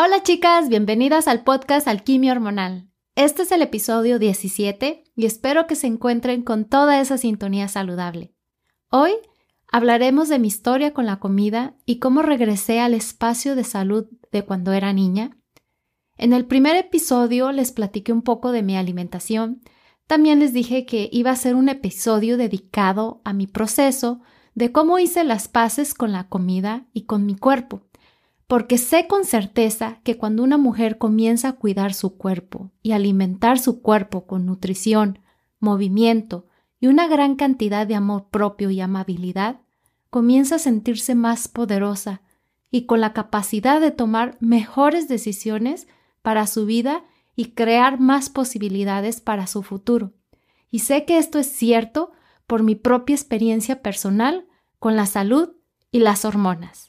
Hola chicas, bienvenidas al podcast Alquimia Hormonal. Este es el episodio 17 y espero que se encuentren con toda esa sintonía saludable. Hoy hablaremos de mi historia con la comida y cómo regresé al espacio de salud de cuando era niña. En el primer episodio les platiqué un poco de mi alimentación. También les dije que iba a ser un episodio dedicado a mi proceso de cómo hice las paces con la comida y con mi cuerpo porque sé con certeza que cuando una mujer comienza a cuidar su cuerpo y alimentar su cuerpo con nutrición, movimiento y una gran cantidad de amor propio y amabilidad, comienza a sentirse más poderosa y con la capacidad de tomar mejores decisiones para su vida y crear más posibilidades para su futuro. Y sé que esto es cierto por mi propia experiencia personal con la salud y las hormonas.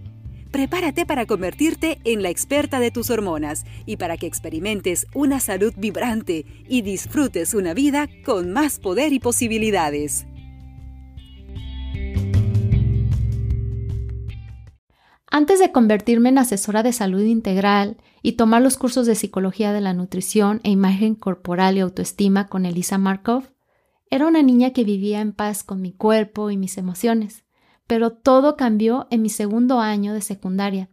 prepárate para convertirte en la experta de tus hormonas y para que experimentes una salud vibrante y disfrutes una vida con más poder y posibilidades. Antes de convertirme en asesora de salud integral y tomar los cursos de psicología de la nutrición e imagen corporal y autoestima con Elisa Markov, era una niña que vivía en paz con mi cuerpo y mis emociones pero todo cambió en mi segundo año de secundaria,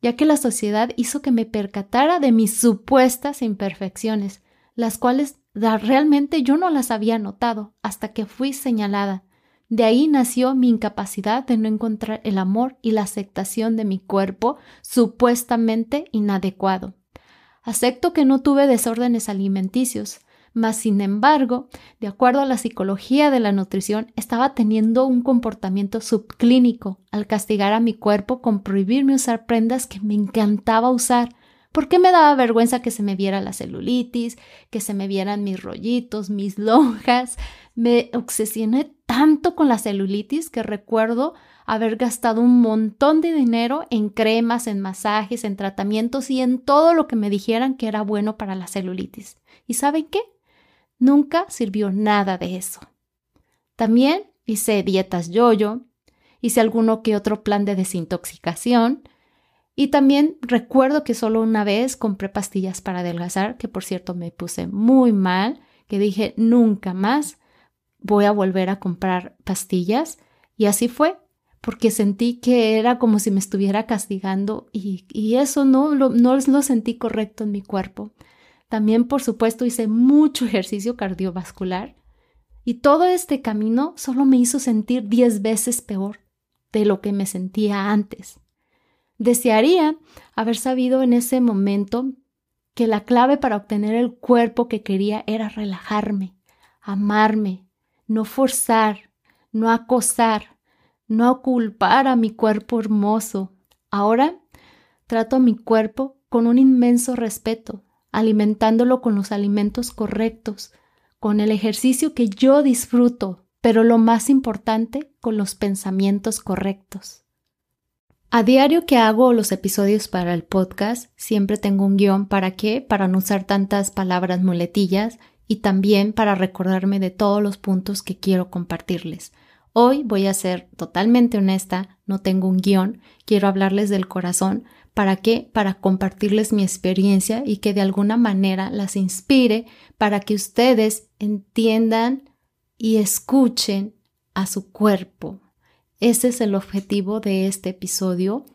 ya que la sociedad hizo que me percatara de mis supuestas imperfecciones, las cuales realmente yo no las había notado hasta que fui señalada. De ahí nació mi incapacidad de no encontrar el amor y la aceptación de mi cuerpo supuestamente inadecuado. Acepto que no tuve desórdenes alimenticios, mas, sin embargo, de acuerdo a la psicología de la nutrición, estaba teniendo un comportamiento subclínico al castigar a mi cuerpo con prohibirme usar prendas que me encantaba usar. porque me daba vergüenza que se me viera la celulitis, que se me vieran mis rollitos, mis lonjas? Me obsesioné tanto con la celulitis que recuerdo haber gastado un montón de dinero en cremas, en masajes, en tratamientos y en todo lo que me dijeran que era bueno para la celulitis. ¿Y saben qué? Nunca sirvió nada de eso. También hice dietas yo-yo, hice alguno que otro plan de desintoxicación y también recuerdo que solo una vez compré pastillas para adelgazar, que por cierto me puse muy mal, que dije nunca más voy a volver a comprar pastillas y así fue, porque sentí que era como si me estuviera castigando y, eso no no lo sentí correcto en mi cuerpo. También, por supuesto, hice mucho ejercicio cardiovascular y todo este camino solo me hizo sentir diez veces peor de lo que me sentía antes. Desearía haber sabido en ese momento que la clave para obtener el cuerpo que quería era relajarme, amarme, no forzar, no acosar, no culpar a mi cuerpo hermoso. Ahora trato a mi cuerpo con un inmenso respeto, alimentándolo con los alimentos correctos, con el ejercicio que yo disfruto, pero lo más importante, con los pensamientos correctos. A diario que hago los episodios para el podcast, siempre tengo un guion para qué, para no usar tantas palabras muletillas y también para recordarme de todos los puntos que quiero compartirles. Hoy voy a ser totalmente honesta, no tengo un guion, quiero hablarles del corazón, ¿Para qué? Para compartirles mi experiencia y que de alguna manera las inspire para que ustedes entiendan y escuchen a su cuerpo. Ese es el objetivo de este episodio,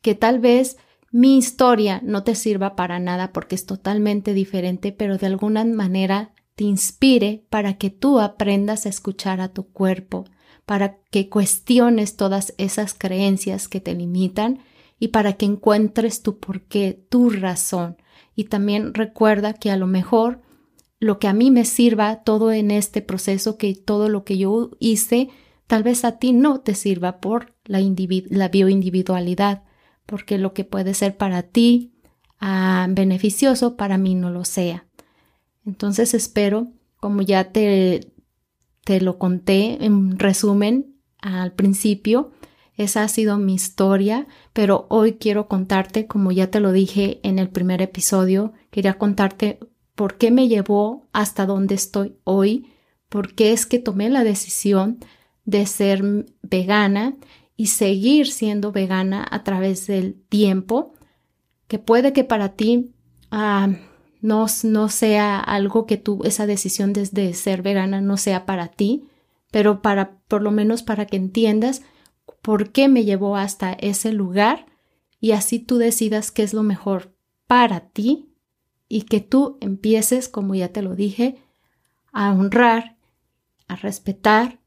que tal vez mi historia no te sirva para nada porque es totalmente diferente, pero de alguna manera te inspire para que tú aprendas a escuchar a tu cuerpo, para que cuestiones todas esas creencias que te limitan y para que encuentres tu porqué, tu razón. Y también recuerda que a lo mejor lo que a mí me sirva todo en este proceso, que todo lo que yo hice tal vez a ti no te sirva por la, bioindividualidad, porque lo que puede ser para ti ah, beneficioso, para mí no lo sea. Entonces espero, como ya te, te lo conté en resumen al principio, esa ha sido mi historia, pero hoy quiero contarte, como ya te lo dije en el primer episodio, quería contarte por qué me llevó hasta donde estoy hoy, por qué es que tomé la decisión de ser vegana y seguir siendo vegana a través del tiempo, que puede que para ti ah, no, no, sea algo que tú, esa decisión de, de ser vegana no sea para ti, pero para, por lo menos para que entiendas por qué me llevó hasta ese lugar y así tú decidas qué es lo mejor para ti y que tú empieces, como ya te lo dije, a honrar, a respetar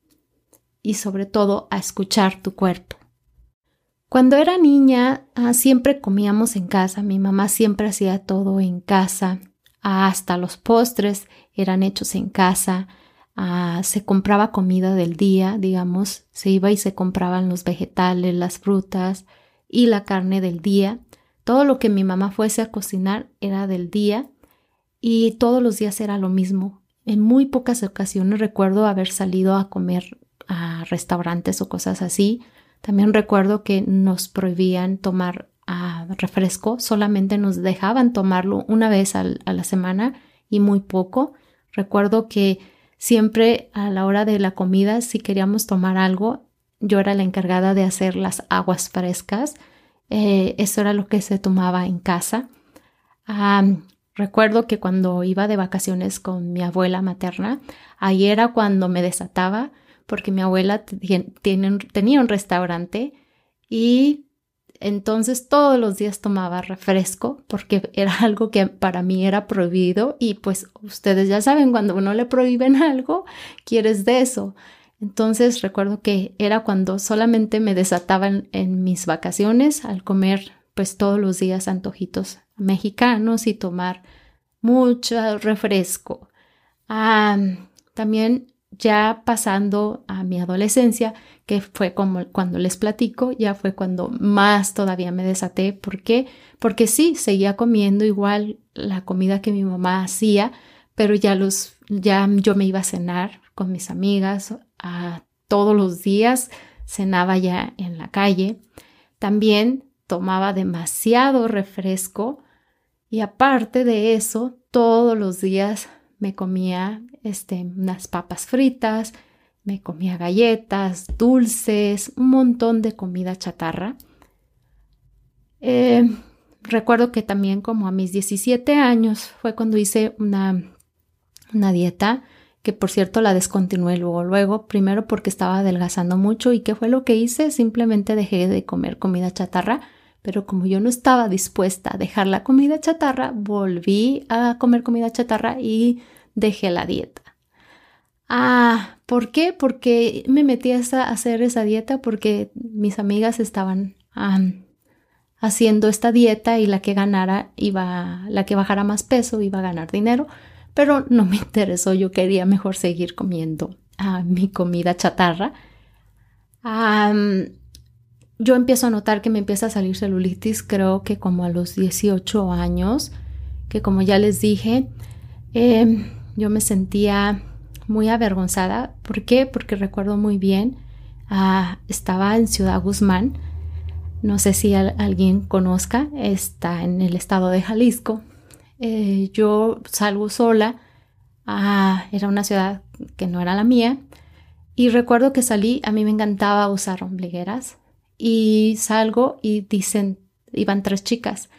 y sobre todo a escuchar tu cuerpo. Cuando era niña ah, siempre comíamos en casa, mi mamá siempre hacía todo en casa, hasta los postres eran hechos en casa, Ah, se compraba comida del día, digamos, se iba y se compraban los vegetales, las frutas y la carne del día. Todo lo que mi mamá fuese a cocinar era del día y todos los días era lo mismo. En muy pocas ocasiones recuerdo haber salido a comer a restaurantes o cosas así. También recuerdo que nos prohibían tomar ah, refresco, solamente nos dejaban tomarlo una vez a la semana y muy poco. Recuerdo que Siempre a la hora de la comida, si queríamos tomar algo, yo era la encargada de hacer las aguas frescas. Eh, eso era lo que se tomaba en casa. recuerdo que cuando iba de vacaciones con mi abuela materna, ahí era cuando me desataba porque mi abuela tenía un restaurante y entonces todos los días tomaba refresco porque era algo que para mí era prohibido y pues ustedes ya saben, cuando uno le prohíben algo, quieres de eso. Entonces recuerdo que era cuando solamente me desataban en mis vacaciones al comer pues todos los días antojitos mexicanos y tomar mucho refresco. Ah, también ya pasando a mi adolescencia, que fue como cuando les platico, ya fue cuando más todavía me desaté. ¿Por qué? Porque sí, seguía comiendo igual la comida que mi mamá hacía, pero ya los, ya yo me iba a cenar con mis amigas a, todos los días, cenaba ya en la calle. También tomaba demasiado refresco y aparte de eso, todos los días me comía este, unas papas fritas, me comía galletas, dulces, un montón de comida chatarra. Eh, recuerdo que también como a mis 17 años fue cuando hice una, una dieta que por cierto la descontinué luego, luego, primero porque estaba adelgazando mucho y ¿qué fue lo que hice? Simplemente dejé de comer comida chatarra, pero como yo no estaba dispuesta a dejar la comida chatarra, volví a comer comida chatarra y dejé la dieta. Ah, ¿por qué? Porque me metí a hacer esa dieta porque mis amigas estaban haciendo esta dieta y la que ganara iba, la que bajara más peso iba a ganar dinero, pero no me interesó, yo quería mejor seguir comiendo ah, mi comida chatarra. Yo empiezo a notar que me empieza a salir celulitis, creo que como a los 18 años, que como ya les dije, em, yo me sentía muy avergonzada. ¿Por qué? Porque recuerdo muy bien, ah, estaba en Ciudad Guzmán, no sé si alguien conozca, está en el estado de Jalisco. Eh, yo salgo sola, ah, era una ciudad que no era la mía, y recuerdo que salí, a mí me encantaba usar ombligueras, y salgo y dicen, iban tres chicas,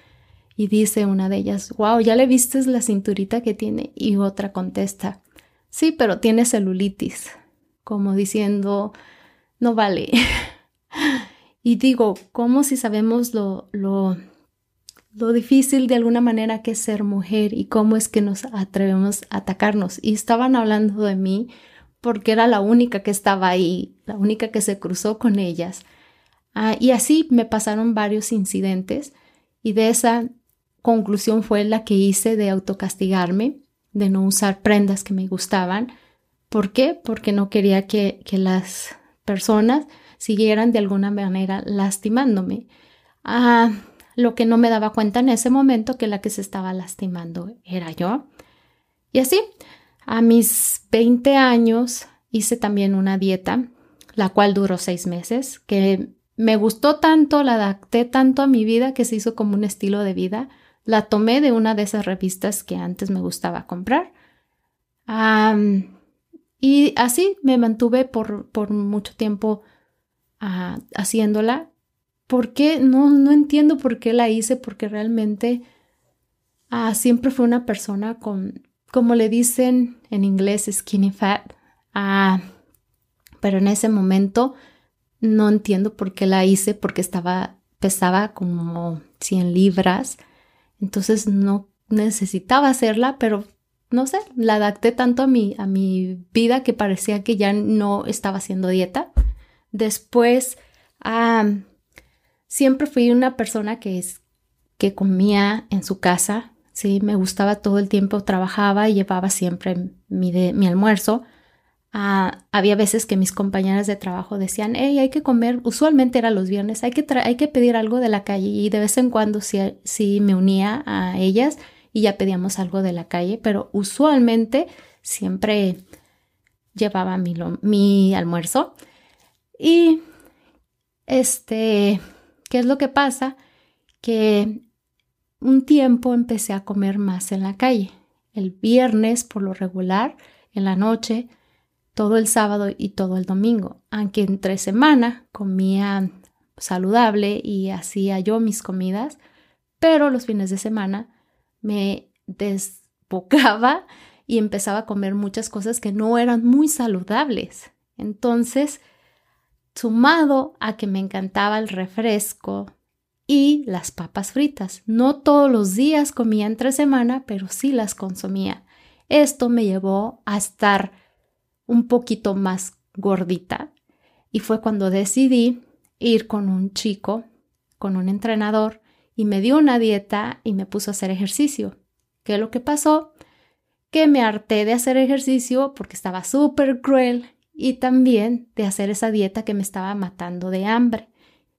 y dice una de ellas, wow, ya le vistes la cinturita que tiene, y otra contesta, sí, pero tiene celulitis, como diciendo, no vale. y digo, ¿cómo si sabemos lo, lo, lo difícil de alguna manera que es ser mujer y cómo es que nos atrevemos a atacarnos? Y estaban hablando de mí porque era la única que estaba ahí, la única que se cruzó con ellas. Ah, y así me pasaron varios incidentes y de esa conclusión fue la que hice de autocastigarme de no usar prendas que me gustaban. ¿Por qué? Porque no quería que, las personas siguieran de alguna manera lastimándome. Ah, lo que no me daba cuenta en ese momento que la que se estaba lastimando era yo. Y así, a mis 20 años hice también una dieta, la cual duró seis meses, que me gustó tanto, la adapté tanto a mi vida que se hizo como un estilo de vida. La tomé de una de esas revistas que antes me gustaba comprar. y así me mantuve por, por mucho tiempo ah, haciéndola. ¿Por qué? No, no entiendo por qué la hice, porque realmente ah, siempre fue una persona con, como le dicen en inglés, skinny fat. Ah, pero en ese momento no entiendo por qué la hice, porque estaba, pesaba como 100 libras, entonces no necesitaba hacerla, pero no sé, la adapté tanto a mi, a mi vida que parecía que ya no estaba haciendo dieta. Después, siempre fui una persona que, es, que comía en su casa, sí, me gustaba todo el tiempo, trabajaba y llevaba siempre mi, mi almuerzo. Ah, había veces que mis compañeras de trabajo decían, hey, hay que comer, usualmente era los viernes, hay que, hay que pedir algo de la calle y de vez en cuando sí, me unía a ellas y ya pedíamos algo de la calle, pero usualmente siempre llevaba mi, mi almuerzo. Y este, ¿qué es lo que pasa? Que un tiempo empecé a comer más en la calle. El viernes, por lo regular, en la noche, todo el sábado y todo el domingo, aunque entre semana comía saludable y hacía yo mis comidas, pero los fines de semana me desbocaba y empezaba a comer muchas cosas que no eran muy saludables. Entonces, sumado a que me encantaba el refresco y las papas fritas. No todos los días comía entre semana, pero sí las consumía. Esto me llevó a estar un poquito más gordita y fue cuando decidí ir con un chico, con un entrenador y me dio una dieta y me puso a hacer ejercicio. ¿Qué es lo que pasó? Que me harté de hacer ejercicio porque estaba súper cruel y también de hacer esa dieta que me estaba matando de hambre.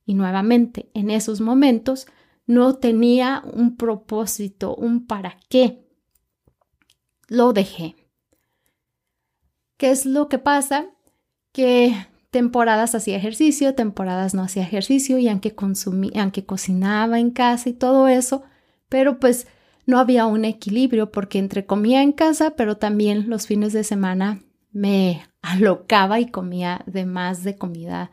Y nuevamente, en esos momentos no tenía un propósito, un para qué. Lo dejé. ¿Qué es lo que pasa? Que temporadas hacía ejercicio, temporadas no hacía ejercicio y aunque consumía, aunque cocinaba en casa y todo eso, pero pues no había un equilibrio porque entre comía en casa, pero también los fines de semana me alocaba y comía de más de comida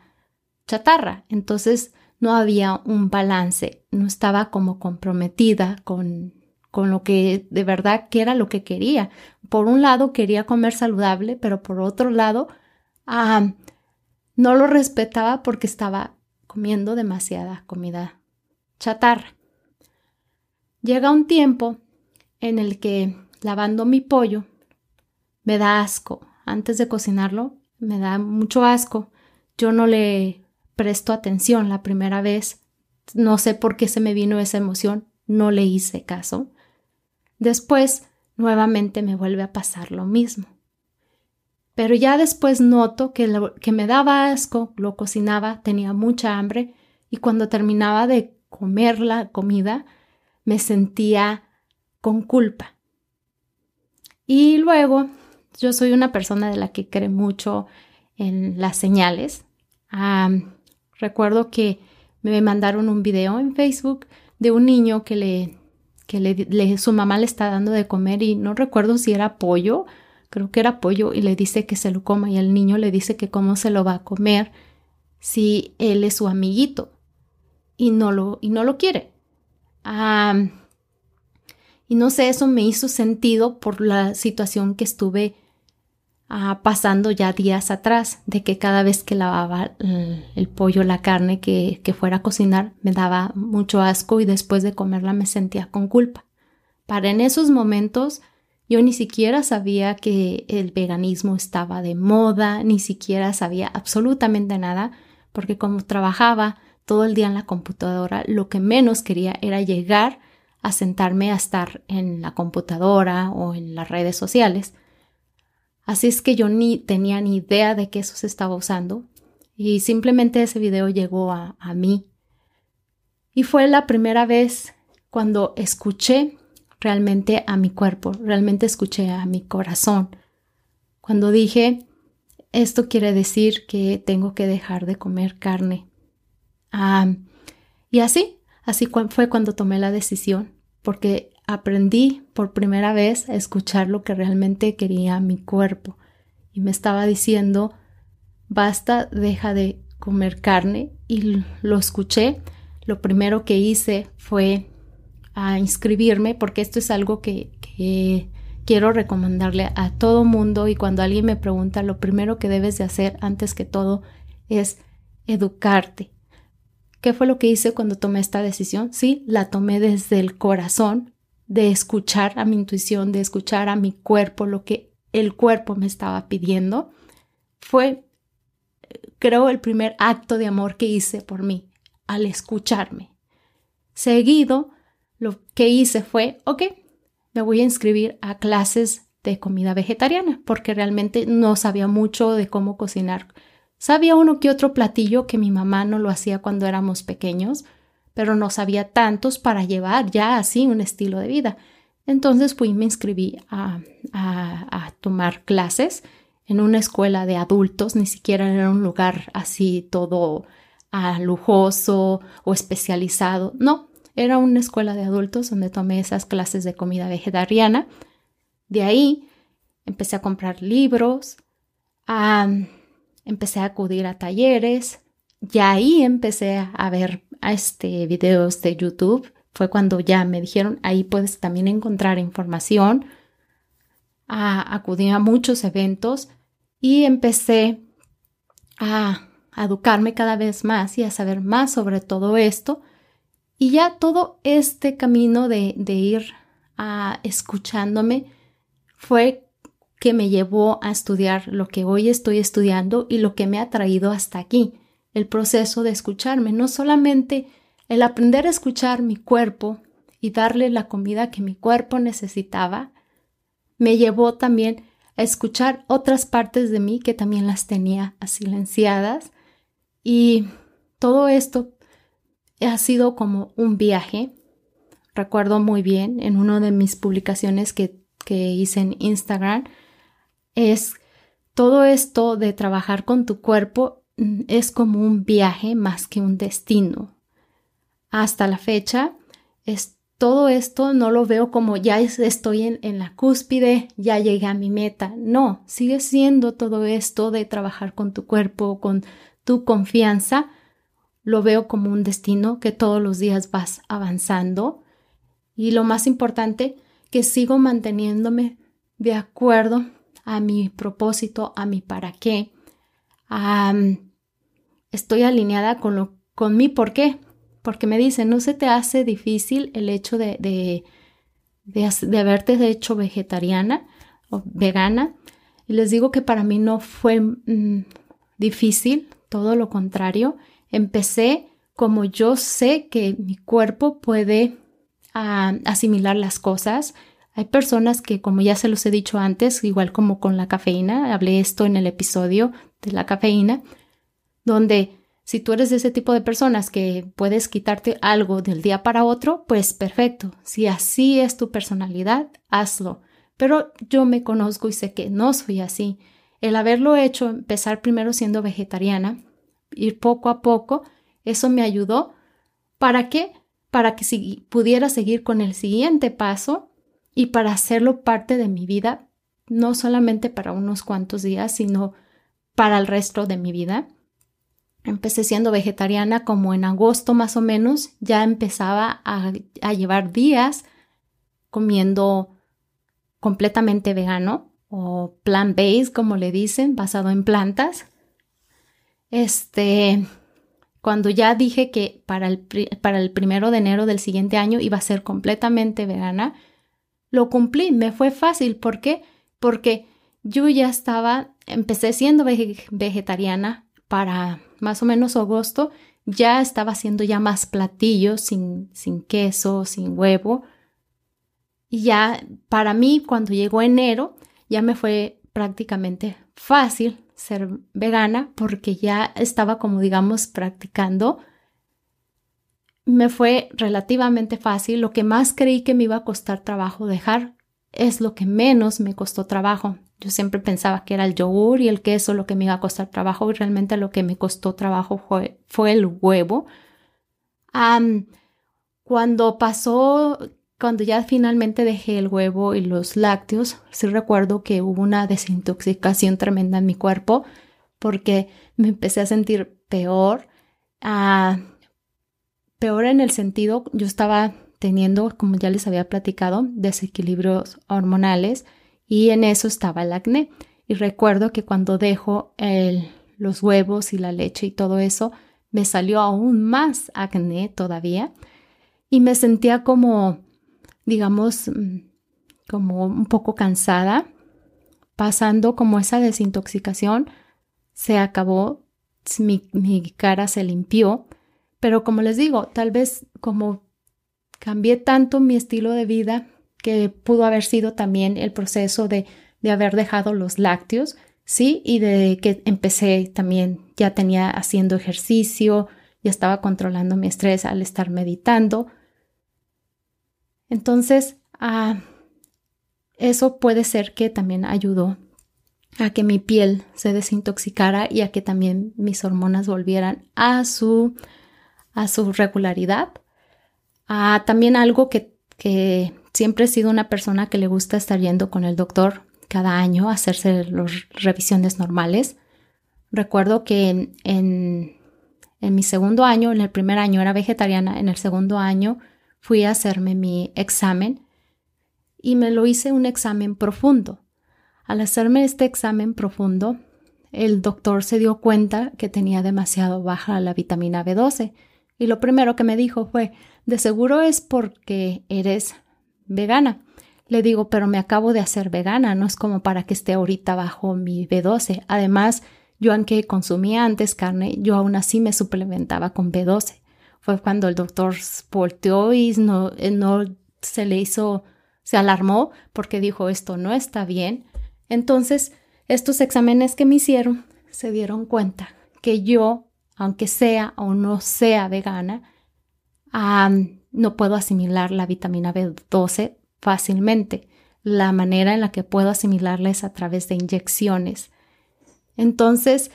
chatarra. Entonces no había un balance, no estaba como comprometida con con lo que de verdad que era lo que quería. Por un lado quería comer saludable, pero por otro lado no lo respetaba porque estaba comiendo demasiada comida chatarra. Llega un tiempo en el que lavando mi pollo me da asco. Antes de cocinarlo me da mucho asco. Yo no le presto atención la primera vez. No sé por qué se me vino esa emoción. No le hice caso. Después, nuevamente me vuelve a pasar lo mismo. Pero ya después noto que, lo, que me daba asco, lo cocinaba, tenía mucha hambre y cuando terminaba de comer la comida me sentía con culpa. Y luego, yo soy una persona de la que cree mucho en las señales. recuerdo que me mandaron un video en Facebook de un niño que le que le, su mamá le está dando de comer y no recuerdo si era pollo, creo que era pollo y le dice que se lo coma y el niño le dice que cómo se lo va a comer si él es su amiguito y no lo, y no lo quiere. y no sé, eso me hizo sentido por la situación que estuve pasando ya días atrás, de que cada vez que lavaba el, pollo, la carne que, que, fuera a cocinar, me daba mucho asco y después de comerla me sentía con culpa. Para en esos momentos yo ni siquiera sabía que el veganismo estaba de moda, ni siquiera sabía absolutamente nada, porque como trabajaba todo el día en la computadora, lo que menos quería era llegar a sentarme a estar en la computadora o en las redes sociales Así es que yo ni tenía ni idea de que eso se estaba usando. Y simplemente ese video llegó a, a mí. Y fue la primera vez cuando escuché realmente a mi cuerpo, realmente escuché a mi corazón. Cuando dije, esto quiere decir que tengo que dejar de comer carne. y así, así fue cuando tomé la decisión, porque aprendí por primera vez a escuchar lo que realmente quería mi cuerpo. Y me estaba diciendo, basta, deja de comer carne. Y lo escuché. Lo primero que hice fue a inscribirme porque esto es algo que, quiero recomendarle a todo mundo y cuando alguien me pregunta lo primero que debes de hacer antes que todo es educarte. ¿Qué fue lo que hice cuando tomé esta decisión? Sí, la tomé desde el corazón, de escuchar a mi intuición, de escuchar a mi cuerpo, lo que el cuerpo me estaba pidiendo. Fue, creo, el primer acto de amor que hice por mí, al escucharme. Seguido lo que hice fue, ok, me voy a inscribir a clases de comida vegetariana porque realmente no sabía mucho de cómo cocinar. Sabía uno que otro platillo que mi mamá no lo hacía cuando éramos pequeños, pero no sabía tantos para llevar ya así un estilo de vida. Entonces fui me inscribí a, a, a tomar clases en una escuela de adultos, ni siquiera era un lugar así todo ah, lujoso o especializado. No, era una escuela de adultos donde tomé esas clases de comida vegetariana. De ahí empecé a comprar libros, empecé a acudir a talleres, y ahí empecé a ver este, videos de YouTube. Fue cuando ya me dijeron, ahí puedes también encontrar información. acudí a muchos eventos y empecé a educarme cada vez más y a saber más sobre todo esto y ya todo este camino de, ir a escuchándome fue que me llevó a estudiar lo que hoy estoy estudiando y lo que me ha traído hasta aquí, el proceso de escucharme, no solamente el aprender a escuchar mi cuerpo y darle la comida que mi cuerpo necesitaba, me llevó también a escuchar otras partes de mí que también las tenía silenciadas y todo esto ha sido como un viaje. Recuerdo muy bien en una de mis publicaciones que, que hice en Instagram, es todo esto de trabajar con tu cuerpo es como un viaje más que un destino. Hasta la fecha, es, todo esto no lo veo como ya estoy en, en, la cúspide, ya llegué a mi meta. No, sigue siendo todo esto de trabajar con tu cuerpo, con tu confianza, lo veo como un destino que todos los días vas avanzando y lo más importante, que sigo manteniéndome de acuerdo a mi propósito, a mi para qué. Estoy alineada con, lo, con mi por qué, porque me dicen, no se te hace difícil el hecho de, de, de, haberte hecho vegetariana o vegana. Y les digo que para mí no fue mm, difícil, todo lo contrario empecé como yo sé que mi cuerpo puede asimilar las cosas. Hay personas que, como ya se los he dicho antes, igual como con la cafeína, hablé esto en el episodio de la cafeína, donde si tú eres de ese tipo de personas que puedes quitarte algo del día para otro, pues perfecto. Si así es tu personalidad, hazlo. Pero yo me conozco y sé que no soy así. El haberlo hecho, empezar primero siendo vegetariana, ir poco a poco, eso me ayudó. ¿Para qué? Para que si pudiera seguir con el siguiente paso y para hacerlo parte de mi vida, no solamente para unos cuantos días, sino para el resto de mi vida. Empecé siendo vegetariana como en agosto más o menos, ya empezaba a, llevar días comiendo completamente vegano o plant-based, como le dicen, basado en plantas. Este, cuando ya dije que para el, para el primero de enero del siguiente año iba a ser completamente vegana, lo cumplí, me fue fácil. ¿Por qué? Porque yo ya estaba, empecé siendo vegetariana para más o menos agosto, ya estaba haciendo ya más platillos sin, sin queso, sin huevo. Y ya para mí, cuando llegó enero, ya me fue prácticamente fácil ser vegana porque ya estaba como digamos practicando. Me fue relativamente fácil. Lo que más creí que me iba a costar trabajo dejar es lo que menos me costó trabajo. Yo siempre pensaba que era el yogur y el queso lo que me iba a costar trabajo y realmente lo que me costó trabajo fue, el huevo. cuando pasó, cuando ya finalmente dejé el huevo y los lácteos, sí recuerdo que hubo una desintoxicación tremenda en mi cuerpo porque me empecé a sentir peor. Ah, peor en el sentido, yo estaba teniendo, como ya les había platicado, desequilibrios hormonales y en eso estaba el acné. Y recuerdo que cuando dejo los huevos y la leche y todo eso, me salió aún más acné todavía y me sentía como, digamos, mm, como un poco cansada, pasando como esa desintoxicación, se acabó, mi cara se limpió, pero como les digo, tal vez como cambié tanto mi estilo de vida que pudo haber sido también el proceso de, de haber dejado los lácteos, ¿sí? Y de que empecé también, ya tenía haciendo ejercicio, ya estaba controlando mi estrés al estar meditando. Entonces, ah, eso puede ser que también ayudó a que mi piel se desintoxicara y a que también mis hormonas volvieran a su, a su regularidad. Ah, también algo que, que Siempre he sido una persona que le gusta estar yendo con el doctor cada año a hacerse las revisiones normales. Recuerdo que en, en, mi segundo año, en el primer año era vegetariana, en el segundo año fui a hacerme mi examen y me lo hice un examen profundo. Al hacerme este examen profundo, el doctor se dio cuenta que tenía demasiado baja la vitamina B12 y lo primero que me dijo fue, de seguro es porque eres vegana. Le digo, pero me acabo de hacer vegana, no es como para que esté ahorita bajo mi B12. Además, yo aunque consumía antes carne, yo aún así me suplementaba con B12. Fue cuando el doctor volteó y no, eh, no se le hizo, se alarmó porque dijo esto no está bien. Entonces, estos exámenes que me hicieron se dieron cuenta que yo, aunque sea o no sea vegana, no puedo asimilar la vitamina B12 fácilmente. La manera en la que puedo asimilarla es a través de inyecciones. Entonces,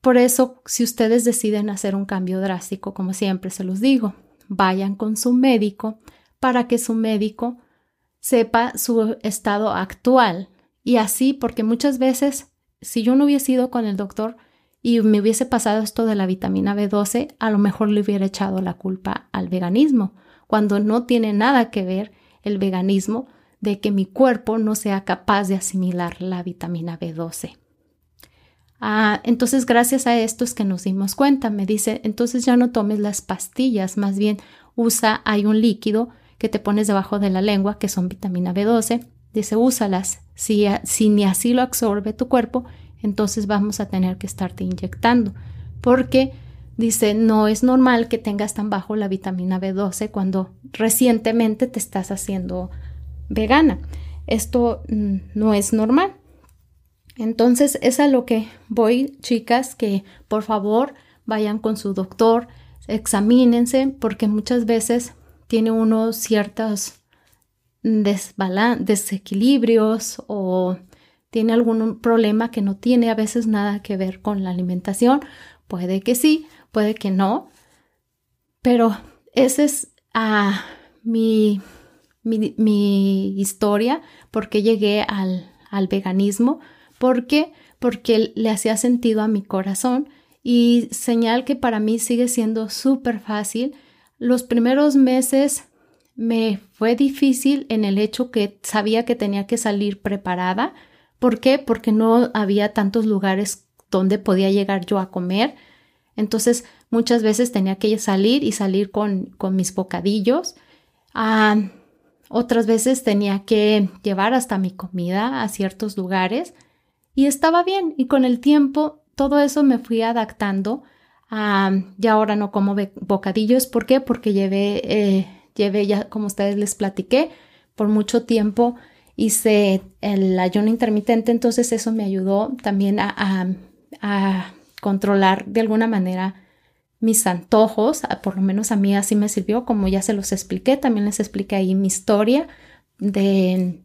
por eso, si ustedes deciden hacer un cambio drástico, como siempre se los digo, vayan con su médico para que su médico sepa su estado actual. Y así, porque muchas veces, si yo no hubiese ido con el doctor, y me hubiese pasado esto de la vitamina B12, a lo mejor le hubiera echado la culpa al veganismo, cuando no tiene nada que ver el veganismo de que mi cuerpo no sea capaz de asimilar la vitamina B12. Ah, entonces, gracias a esto es que nos dimos cuenta. Me dice, entonces ya no tomes las pastillas, más bien usa, hay un líquido que te pones debajo de la lengua, que son vitamina B12. Dice, úsalas. Si, si ni así lo absorbe tu cuerpo, entonces vamos a tener que estarte inyectando porque dice, no es normal que tengas tan bajo la vitamina B12 cuando recientemente te estás haciendo vegana. Esto mm, no es normal. Entonces es a lo que voy, chicas, que por favor vayan con su doctor, examínense, porque muchas veces tiene uno ciertos desequilibrios o tiene algún problema que no tiene a veces nada que ver con la alimentación. Puede que sí, puede que no, pero esa es ah, mi, mi, historia, porque llegué al, al veganismo, porque porque le hacía sentido a mi corazón y señal que para mí sigue siendo súper fácil. Los primeros meses me fue difícil en el hecho que sabía que tenía que salir preparada, ¿Por qué? Porque no había tantos lugares donde podía llegar yo a comer. Entonces muchas veces tenía que salir y salir con, con mis bocadillos. Ah, otras veces tenía que llevar hasta mi comida a ciertos lugares y estaba bien. Y con el tiempo todo eso me fui adaptando. Ah, ya ahora no como bocadillos. ¿Por qué? Porque llevé, eh, llevé ya, como ustedes les platiqué, por mucho tiempo hice el ayuno intermitente, entonces eso me ayudó también a, a controlar de alguna manera mis antojos, por lo menos a mí así me sirvió, como ya se los expliqué, también les expliqué ahí mi historia de,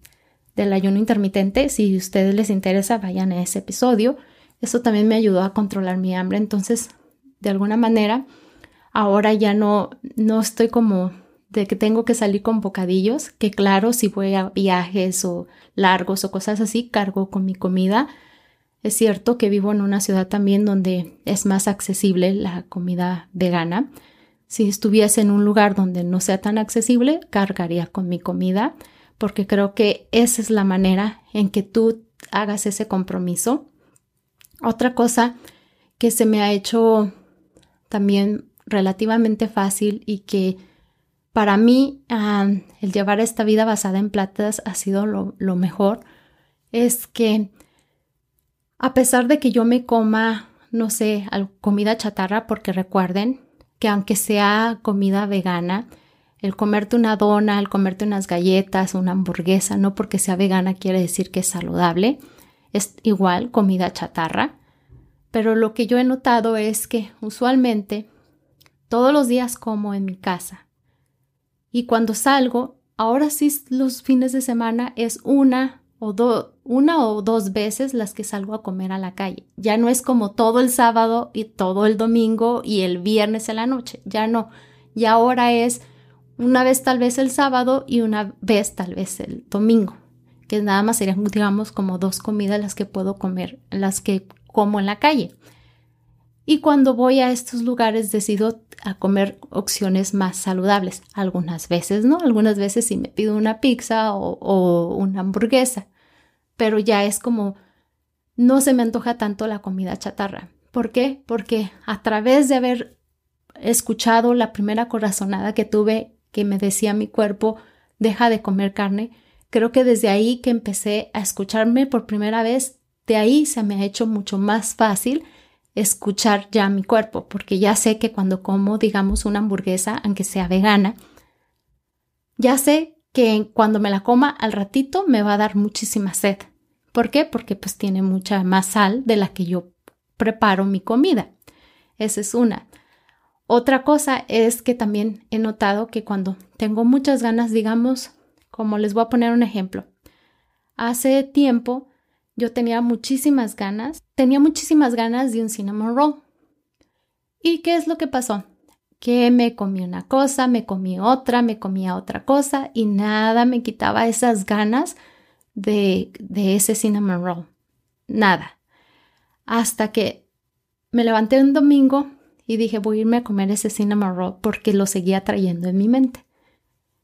del ayuno intermitente. Si a ustedes les interesa, vayan a ese episodio. Eso también me ayudó a controlar mi hambre. Entonces, de alguna manera, ahora ya no, no estoy como de que tengo que salir con bocadillos, que claro, si voy a viajes o largos o cosas así, cargo con mi comida es cierto que vivo en una ciudad también donde es más accesible la comida vegana. Si estuviese en un lugar donde no sea tan accesible, cargaría con mi comida, porque creo que esa es la manera en que tú hagas ese compromiso. Otra cosa que se me ha hecho también relativamente fácil y que para mí ah, el llevar esta vida basada en plantas ha sido lo mejor es que a pesar de que yo me coma, no sé, comida chatarra, porque recuerden que aunque sea comida vegana, el comerte una dona, el comerte unas galletas, una hamburguesa, no porque sea vegana quiere decir que es saludable, es igual comida chatarra. Pero lo que yo he notado es que usualmente todos los días como en mi casa. Y cuando salgo, ahora sí los fines de semana es una o una o dos veces las que salgo a comer a la calle. Ya no es como todo el sábado y todo el domingo y el viernes en la noche. Ya no. Y ahora es una vez tal vez el sábado y una vez tal vez el domingo. Que nada más serían, digamos, como dos comidas las que puedo comer, las que como en la calle. Y cuando voy a estos lugares decido a comer opciones más saludables. Algunas veces no, algunas veces sí me pido una pizza o, o una hamburguesa, pero ya es como no se me antoja tanto la comida chatarra. ¿Por qué? Porque a través de haber escuchado la primera corazonada que tuve que me decía mi cuerpo, deja de comer carne, creo que desde ahí que empecé a escucharme por primera vez, de ahí se me ha hecho mucho más fácil escuchar ya mi cuerpo, porque ya sé que cuando como, digamos, una hamburguesa, aunque sea vegana, ya sé que cuando me la coma al ratito me va a dar muchísima sed. ¿Por qué? Porque pues tiene mucha más sal de la que yo preparo mi comida. Esa es una. Otra cosa es que también he notado que cuando tengo muchas ganas, digamos, como les voy a poner un ejemplo, hace tiempo yo tenía muchísimas ganas, tenía muchísimas ganas de un cinnamon roll. ¿Y qué es lo que pasó? Que me comí una cosa, me comí otra, me comía otra cosa y nada me quitaba esas ganas de, de ese cinnamon roll. Nada. Hasta que me levanté un domingo y dije voy a irme a comer ese cinnamon roll porque lo seguía trayendo en mi mente.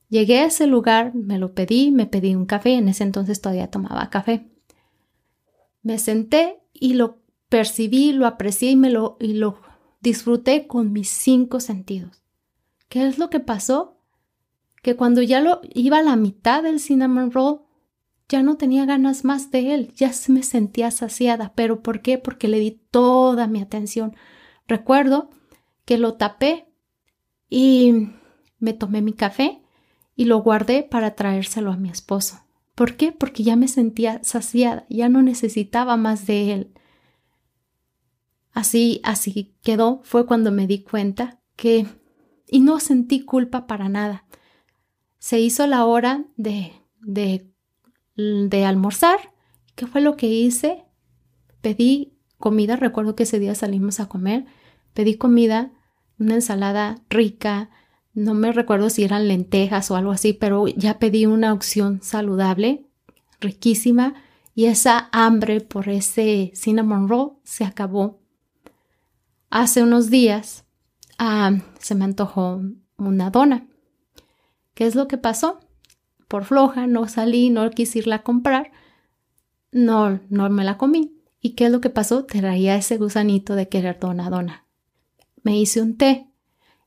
Llegué a ese lugar, me lo pedí, me pedí un café, en ese entonces todavía tomaba café. Me senté y lo percibí, lo aprecié y, me lo, y lo disfruté con mis cinco sentidos. ¿Qué es lo que pasó? Que cuando ya lo iba a la mitad del cinnamon roll, ya no tenía ganas más de él, ya me sentía saciada. ¿Pero por qué? Porque le di toda mi atención. Recuerdo que lo tapé y me tomé mi café y lo guardé para traérselo a mi esposo. ¿Por qué? Porque ya me sentía saciada, ya no necesitaba más de él. Así, así quedó, fue cuando me di cuenta que... y no sentí culpa para nada. Se hizo la hora de, de, de almorzar. ¿Qué fue lo que hice? Pedí comida, recuerdo que ese día salimos a comer, pedí comida, una ensalada rica, no me recuerdo si eran lentejas o algo así, pero ya pedí una opción saludable, riquísima, y esa hambre por ese cinnamon roll se acabó. Hace unos días ah, se me antojó una dona. ¿Qué es lo que pasó? Por floja, no salí, no quise irla a comprar, no, no me la comí. ¿Y qué es lo que pasó? Traía ese gusanito de querer dona, dona. Me hice un té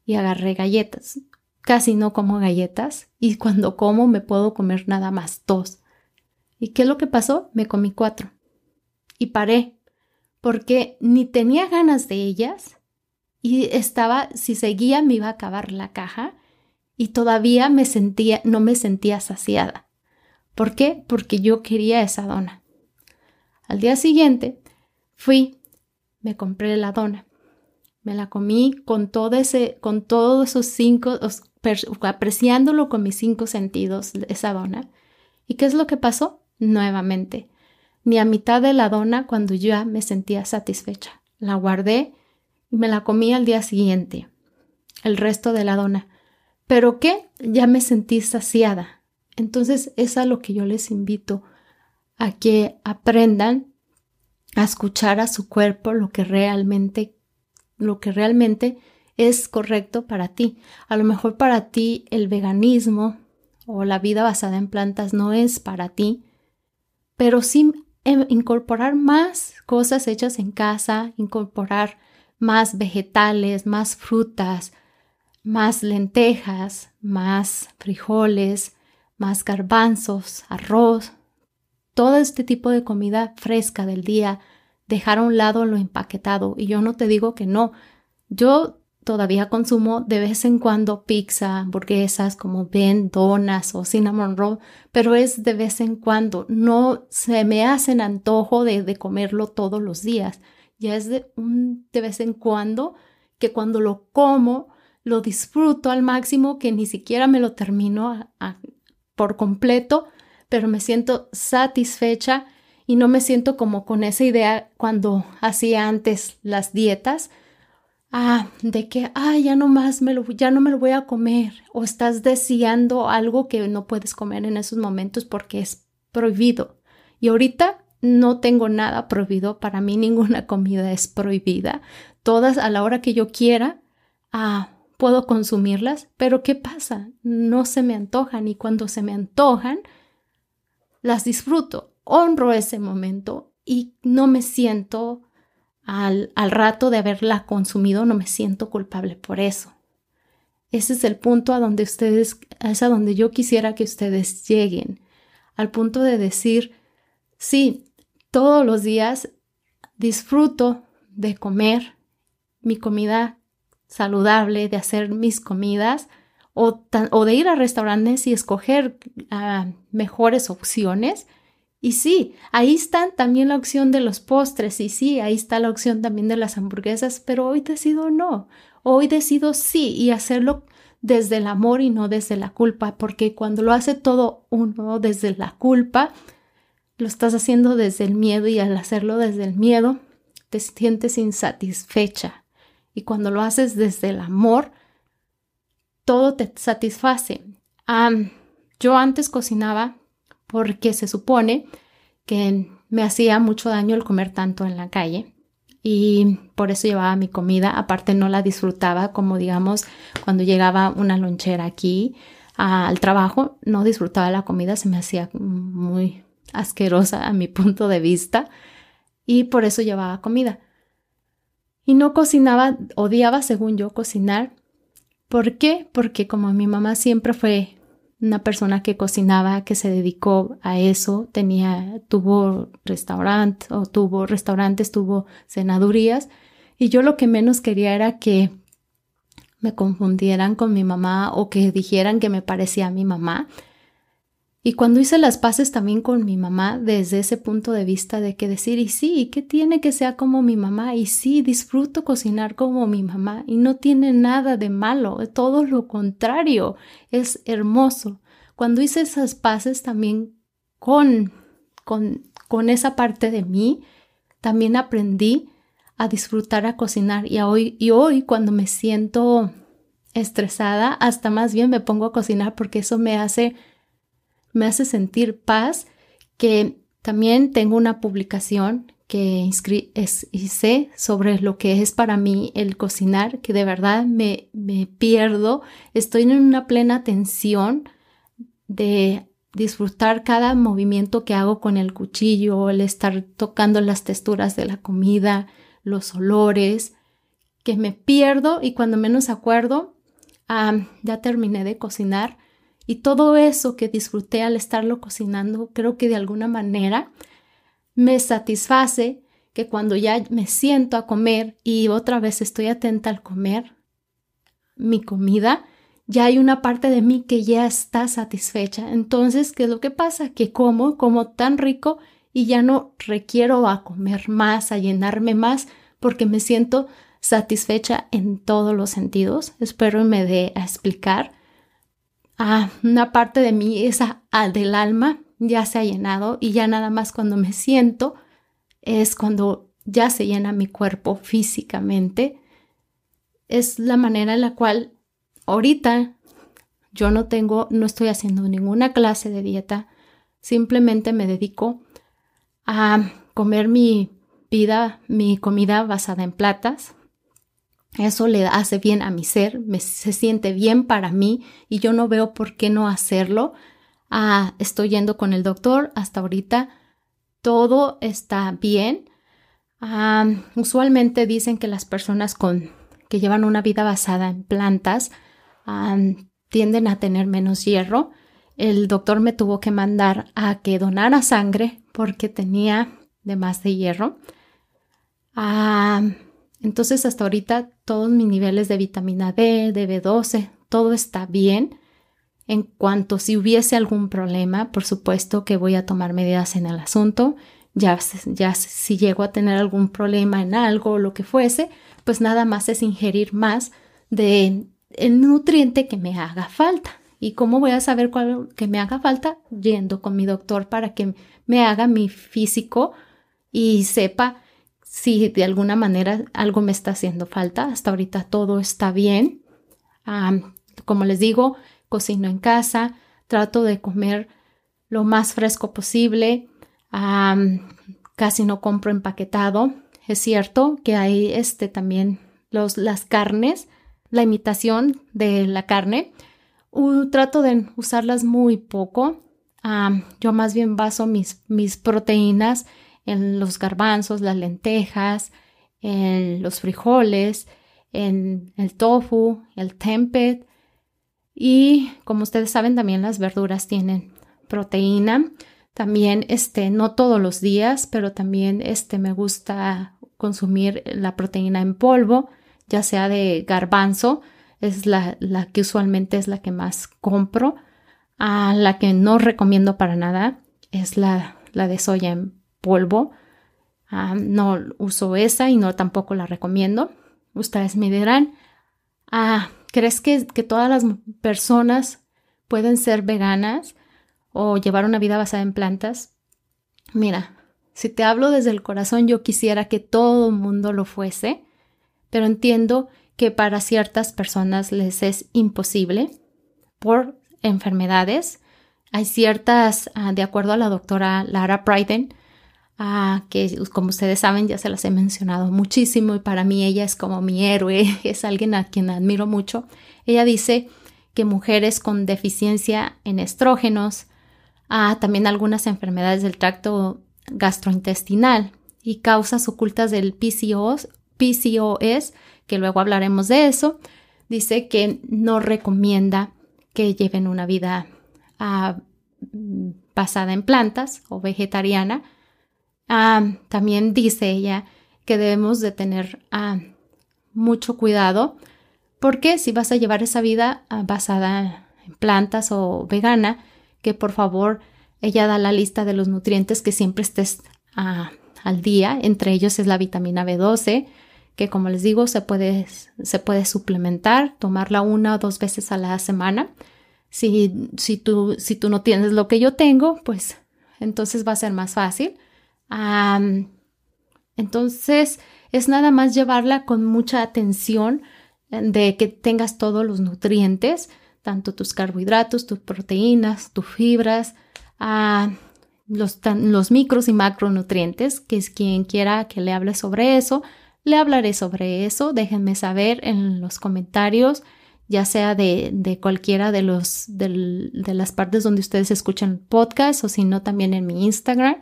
y agarré galletas. Casi no como galletas y cuando como me puedo comer nada más dos. ¿Y qué es lo que pasó? Me comí cuatro. Y paré porque ni tenía ganas de ellas y estaba, si seguía me iba a acabar la caja y todavía me sentía, no me sentía saciada. ¿Por qué? Porque yo quería esa dona. Al día siguiente fui me compré la dona. Me la comí con todo ese, con todos esos cinco, apreciándolo con mis cinco sentidos, esa dona. ¿Y qué es lo que pasó? Nuevamente, ni a mitad de la dona cuando ya me sentía satisfecha. La guardé y me la comí al día siguiente, el resto de la dona. ¿Pero qué? Ya me sentí saciada. Entonces es a lo que yo les invito a que aprendan a escuchar a su cuerpo lo que realmente lo que realmente es correcto para ti. A lo mejor para ti el veganismo o la vida basada en plantas no es para ti, pero sí incorporar más cosas hechas en casa, incorporar más vegetales, más frutas, más lentejas, más frijoles, más garbanzos, arroz, todo este tipo de comida fresca del día, dejar a un lado lo empaquetado. Y yo no te digo que no. Yo todavía consumo de vez en cuando pizza, hamburguesas como ven, donas o cinnamon roll, pero es de vez en cuando. No se me hacen antojo de, de comerlo todos los días. Ya es de, un, de vez en cuando que cuando lo como lo disfruto al máximo que ni siquiera me lo termino por completo, pero me siento satisfecha y no me siento como con esa idea cuando hacía antes las dietas, ah, de que, ah, ya no más me lo, ya no me lo voy a comer, o estás deseando algo que no puedes comer en esos momentos porque es prohibido. Y ahorita no tengo nada prohibido, para mí ninguna comida es prohibida. Todas a la hora que yo quiera, ah, puedo consumirlas, pero ¿qué pasa? No se me antojan y cuando se me antojan, las disfruto, honro ese momento y no me siento al, al rato de haberla consumido, no me siento culpable por eso. Ese es el punto a donde ustedes, es a donde yo quisiera que ustedes lleguen, al punto de decir, sí, todos los días disfruto de comer mi comida saludable, de hacer mis comidas o, o de ir a restaurantes y escoger ah, mejores opciones. Y sí, ahí está también la opción de los postres y sí, ahí está la opción también de las hamburguesas, pero hoy decido no, hoy decido sí y hacerlo desde el amor y no desde la culpa, porque cuando lo hace todo uno desde la culpa, lo estás haciendo desde el miedo y al hacerlo desde el miedo, te sientes insatisfecha. Y cuando lo haces desde el amor, todo te satisface. yo antes cocinaba porque se supone que me hacía mucho daño el comer tanto en la calle y por eso llevaba mi comida. Aparte no la disfrutaba como digamos cuando llegaba una lonchera aquí al trabajo, no disfrutaba la comida, se me hacía muy asquerosa a mi punto de vista y por eso llevaba comida. Y no cocinaba, odiaba según yo cocinar. ¿Por qué? Porque como mi mamá siempre fue una persona que cocinaba, que se dedicó a eso, tenía, tuvo restaurante o tuvo restaurantes, tuvo cenadurías y yo lo que menos quería era que me confundieran con mi mamá o que dijeran que me parecía a mi mamá. Y cuando hice las paces también con mi mamá, desde ese punto de vista de que decir, y sí, ¿qué tiene que sea como mi mamá? Y sí, disfruto cocinar como mi mamá y no tiene nada de malo, todo lo contrario, es hermoso. Cuando hice esas paces también con, con, con esa parte de mí, también aprendí a disfrutar a cocinar y, hoy, y hoy cuando me siento estresada, hasta más bien me pongo a cocinar porque eso me hace me hace sentir paz, que también tengo una publicación que hice sobre lo que es para mí el cocinar, que de verdad me, me pierdo, estoy en una plena tensión de disfrutar cada movimiento que hago con el cuchillo, el estar tocando las texturas de la comida, los olores, que me pierdo y cuando menos acuerdo, ah, ya terminé de cocinar y todo eso que disfruté al estarlo cocinando, creo que de alguna manera me satisface que cuando ya me siento a comer y otra vez estoy atenta al comer mi comida, ya hay una parte de mí que ya está satisfecha. Entonces, ¿qué es lo que pasa? Que como, como tan rico y ya no requiero a comer más, a llenarme más, porque me siento satisfecha en todos los sentidos. Espero me dé a explicar. Ah, una parte de mí, esa del alma, ya se ha llenado y ya nada más cuando me siento es cuando ya se llena mi cuerpo físicamente. Es la manera en la cual ahorita yo no tengo, no estoy haciendo ninguna clase de dieta, simplemente me dedico a comer mi vida, mi comida basada en platas. Eso le hace bien a mi ser, me, se siente bien para mí y yo no veo por qué no hacerlo. Ah, estoy yendo con el doctor hasta ahorita, todo está bien. Ah, usualmente dicen que las personas con, que llevan una vida basada en plantas ah, tienden a tener menos hierro. El doctor me tuvo que mandar a que donara sangre porque tenía de más de hierro. Ah, entonces hasta ahorita todos mis niveles de vitamina D, de B12, todo está bien. En cuanto si hubiese algún problema, por supuesto que voy a tomar medidas en el asunto. Ya, ya si llego a tener algún problema en algo o lo que fuese, pues nada más es ingerir más de el nutriente que me haga falta. ¿Y cómo voy a saber cuál que me haga falta? Yendo con mi doctor para que me haga mi físico y sepa si de alguna manera algo me está haciendo falta. Hasta ahorita todo está bien. como les digo, cocino en casa, trato de comer lo más fresco posible. casi no compro empaquetado. Es cierto que hay este también los, las carnes, la imitación de la carne. trato de usarlas muy poco. yo más bien baso mis, mis proteínas en los garbanzos, las lentejas, en los frijoles, en el tofu, el tempeh. Y como ustedes saben, también las verduras tienen proteína. También, este, no todos los días, pero también, este, me gusta consumir la proteína en polvo, ya sea de garbanzo, es la, la que usualmente es la que más compro. a la que no recomiendo para nada es la, la de soya en polvo. Ah, no uso esa y no tampoco la recomiendo. Ustedes me dirán, ah, ¿crees que, que todas las personas pueden ser veganas o llevar una vida basada en plantas? Mira, si te hablo desde el corazón, yo quisiera que todo el mundo lo fuese, pero entiendo que para ciertas personas les es imposible por enfermedades. Hay ciertas, ah, de acuerdo a la doctora Lara Bryden, Ah, que como ustedes saben ya se las he mencionado muchísimo y para mí ella es como mi héroe, es alguien a quien admiro mucho. Ella dice que mujeres con deficiencia en estrógenos, ah, también algunas enfermedades del tracto gastrointestinal y causas ocultas del PCOS, PCOS, que luego hablaremos de eso, dice que no recomienda que lleven una vida ah, basada en plantas o vegetariana, Ah, también dice ella que debemos de tener ah, mucho cuidado porque si vas a llevar esa vida ah, basada en plantas o vegana, que por favor ella da la lista de los nutrientes que siempre estés al día, entre ellos es la vitamina B12, que como les digo se puede, se puede suplementar, tomarla una o dos veces a la semana. Si, si, tú, si tú no tienes lo que yo tengo, pues entonces va a ser más fácil entonces, es nada más llevarla con mucha atención eh, de que tengas todos los nutrientes, tanto tus carbohidratos, tus proteínas, tus fibras, los, los, micros y macronutrientes, que es quien quiera que le hable sobre eso, le hablaré sobre eso. Déjenme saber en los comentarios, ya sea de, cualquiera de, los, de, de las partes donde ustedes escuchan podcast o si no también en mi Instagram.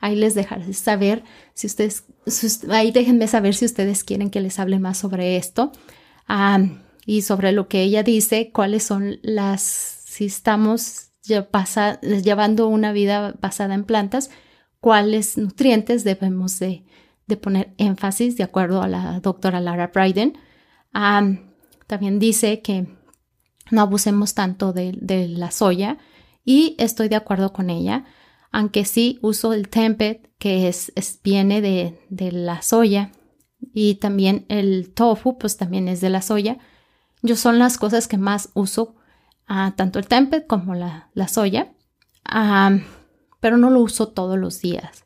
Ahí les dejaré saber si ustedes, ahí déjenme saber si ustedes quieren que les hable más sobre esto y sobre lo que ella dice, cuáles son las, si estamos llevando una vida basada en plantas, cuáles nutrientes debemos de, poner énfasis de acuerdo a la doctora Lara Bryden. también dice que no abusemos tanto de, de la soya y estoy de acuerdo con ella aunque sí uso el tempeh que es, viene de, la soya y también el tofu, pues también es de la soya. Yo son las cosas que más uso, ah, tanto el tempeh como la, soya, ah, pero no lo uso todos los días.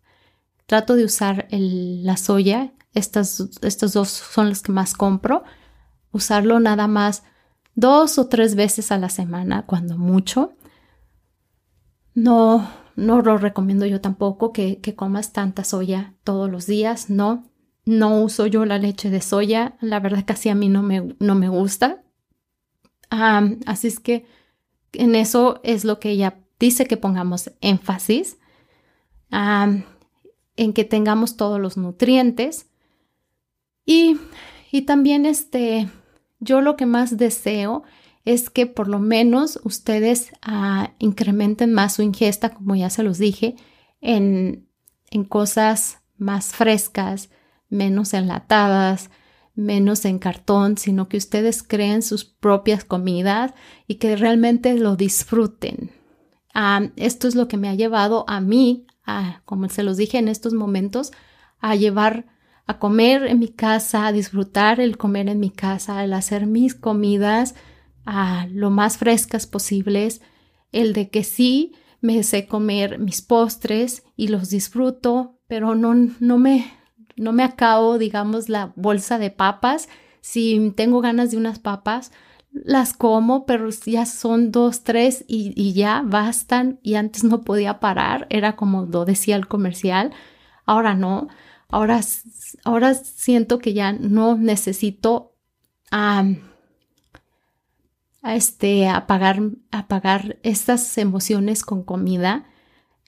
Trato de usar la soya, estas, estos dos son los que más compro, usarlo nada más dos o tres veces a la semana, cuando mucho. No, no lo recomiendo yo tampoco que, que comas tanta soya todos los días, no. No uso yo la leche de soya, la verdad casi a mí no me, no me gusta. así es que en eso es lo que ella dice que pongamos énfasis, en que tengamos todos los nutrientes. Y, y también este, yo lo que más deseo es que por lo menos ustedes ah, incrementen más su ingesta, como ya se los dije, en, en cosas más frescas, menos enlatadas, menos en cartón, sino que ustedes creen sus propias comidas y que realmente lo disfruten. Ah, esto es lo que me ha llevado a mí, como se los dije en estos momentos, a llevar a comer en mi casa, a disfrutar el comer en mi casa, el hacer mis comidas a lo más frescas posibles, el de que sí me sé comer mis postres y los disfruto, pero no, no me no me acabo, digamos, la bolsa de papas. Si tengo ganas de unas papas, las como, pero ya son dos, tres y, ya bastan. Y antes no podía parar, era como lo decía el comercial. Ahora no, ahora, ahora siento que ya no necesito este, apagar, apagar estas emociones con comida.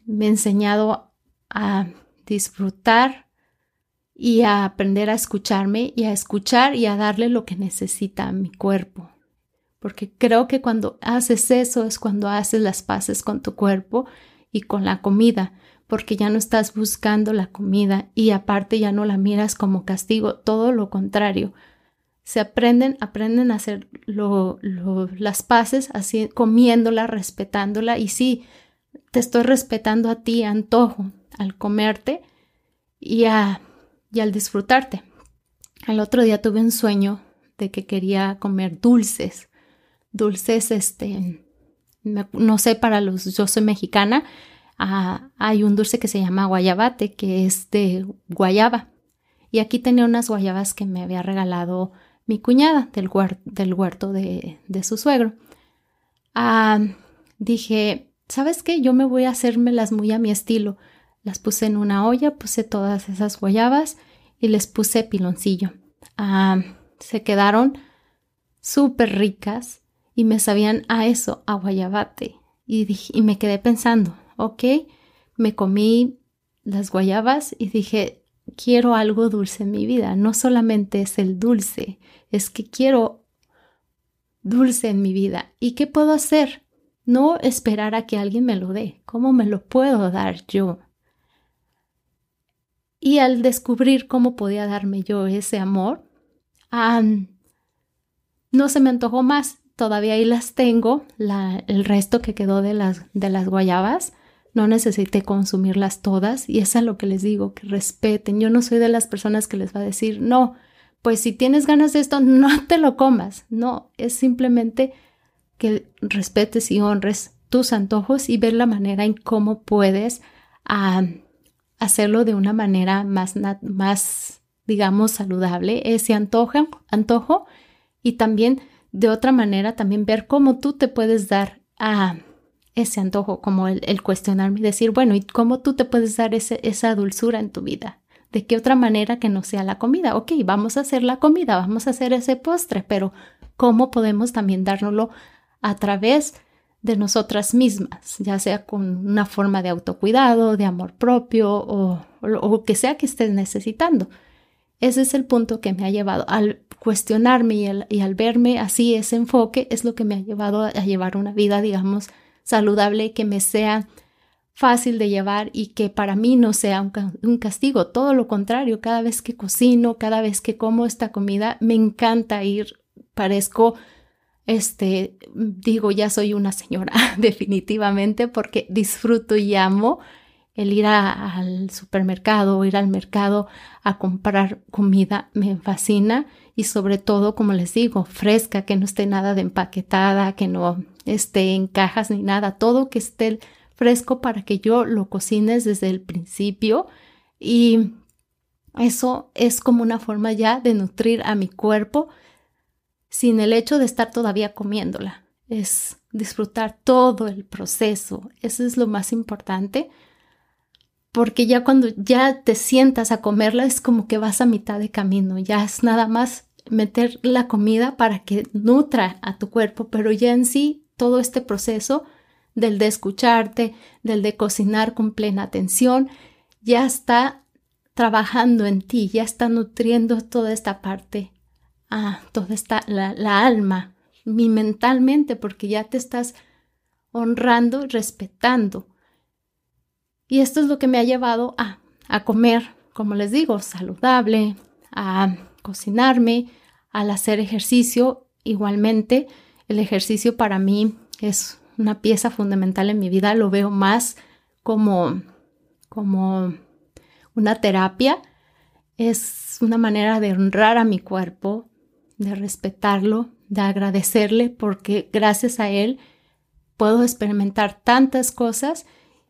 Me he enseñado a disfrutar y a aprender a escucharme y a escuchar y a darle lo que necesita a mi cuerpo. Porque creo que cuando haces eso es cuando haces las paces con tu cuerpo y con la comida, porque ya no estás buscando la comida y aparte ya no la miras como castigo, todo lo contrario. Se aprenden, aprenden a hacer lo, las paces así, comiéndola, respetándola y sí, te estoy respetando a ti, antojo, al comerte y a y al disfrutarte. El otro día tuve un sueño de que quería comer dulces. Dulces, este, no sé, para los, yo soy mexicana, ah, hay un dulce que se llama guayabate, que es de guayaba. Y aquí tenía unas guayabas que me había regalado mi cuñada del, del huerto de, su suegro. Ah, dije, ¿sabes qué? Yo me voy a hacérmelas muy a mi estilo. Las puse en una olla, puse todas esas guayabas y les puse piloncillo. Ah, se quedaron súper ricas y me sabían a eso, a guayabate. Y, y me quedé pensando, ok, me comí las guayabas y dije, quiero algo dulce en mi vida. No solamente es el dulce, es que quiero dulce en mi vida. ¿Y qué puedo hacer? No esperar a que alguien me lo dé. ¿Cómo me lo puedo dar yo? Y al descubrir cómo podía darme yo ese amor, no se me antojó más. Todavía ahí las tengo, el resto que quedó de las, de las guayabas. No necesité consumirlas todas y es a lo que les digo, que respeten. Yo no soy de las personas que les va a decir, no, pues si tienes ganas de esto, no te lo comas. No, es simplemente que respetes y honres tus antojos y ver la manera en cómo puedes hacerlo de una manera más, más digamos, saludable, ese antojo, antojo y también de otra manera también ver cómo tú te puedes dar a ese antojo, como el, cuestionarme y decir, bueno, ¿y cómo tú te puedes dar ese, esa dulzura en tu vida? ¿De qué otra manera que no sea la comida? Ok, vamos a hacer la comida, vamos a hacer ese postre, pero ¿cómo podemos también dárnoslo a través de nosotras mismas, ya sea con una forma de autocuidado, de amor propio o, o, que sea que estés necesitando. Ese es el punto que me ha llevado al cuestionarme y al, y al, verme así, ese enfoque es lo que me ha llevado a, llevar una vida, digamos, saludable, que me sea fácil de llevar y que para mí no sea un, castigo, todo lo contrario, cada vez que cocino, cada vez que como esta comida, me encanta ir, parezco este, digo, ya soy una señora definitivamente porque disfruto y amo el ir al supermercado ir al mercado a comprar comida me fascina y sobre todo, como les digo, fresca, que no esté nada de empaquetada, que no esté en cajas ni nada, todo que esté fresco para que yo lo cocines desde el principio y eso es como una forma ya de nutrir a mi cuerpo sin el hecho de estar todavía comiéndola. Es disfrutar todo el proceso. Eso es lo más importante. Porque ya cuando ya te sientas a comerla es como que vas a mitad de camino. Ya es nada más meter la comida para que nutra a tu cuerpo, pero ya en sí todo este proceso del de escucharte, del de cocinar con plena atención, ya está trabajando en ti, ya está nutriendo toda esta parte, ah, toda esta, la, alma, mi mentalmente, porque ya te estás honrando respetando. Y esto es lo que me ha llevado a, a comer, como les digo, saludable, a cocinarme, al hacer ejercicio. Igualmente, el ejercicio para mí es una pieza fundamental en mi vida, lo veo más como, como una terapia, es una manera de honrar a mi cuerpo, de respetarlo, de agradecerle porque gracias a él puedo experimentar tantas cosas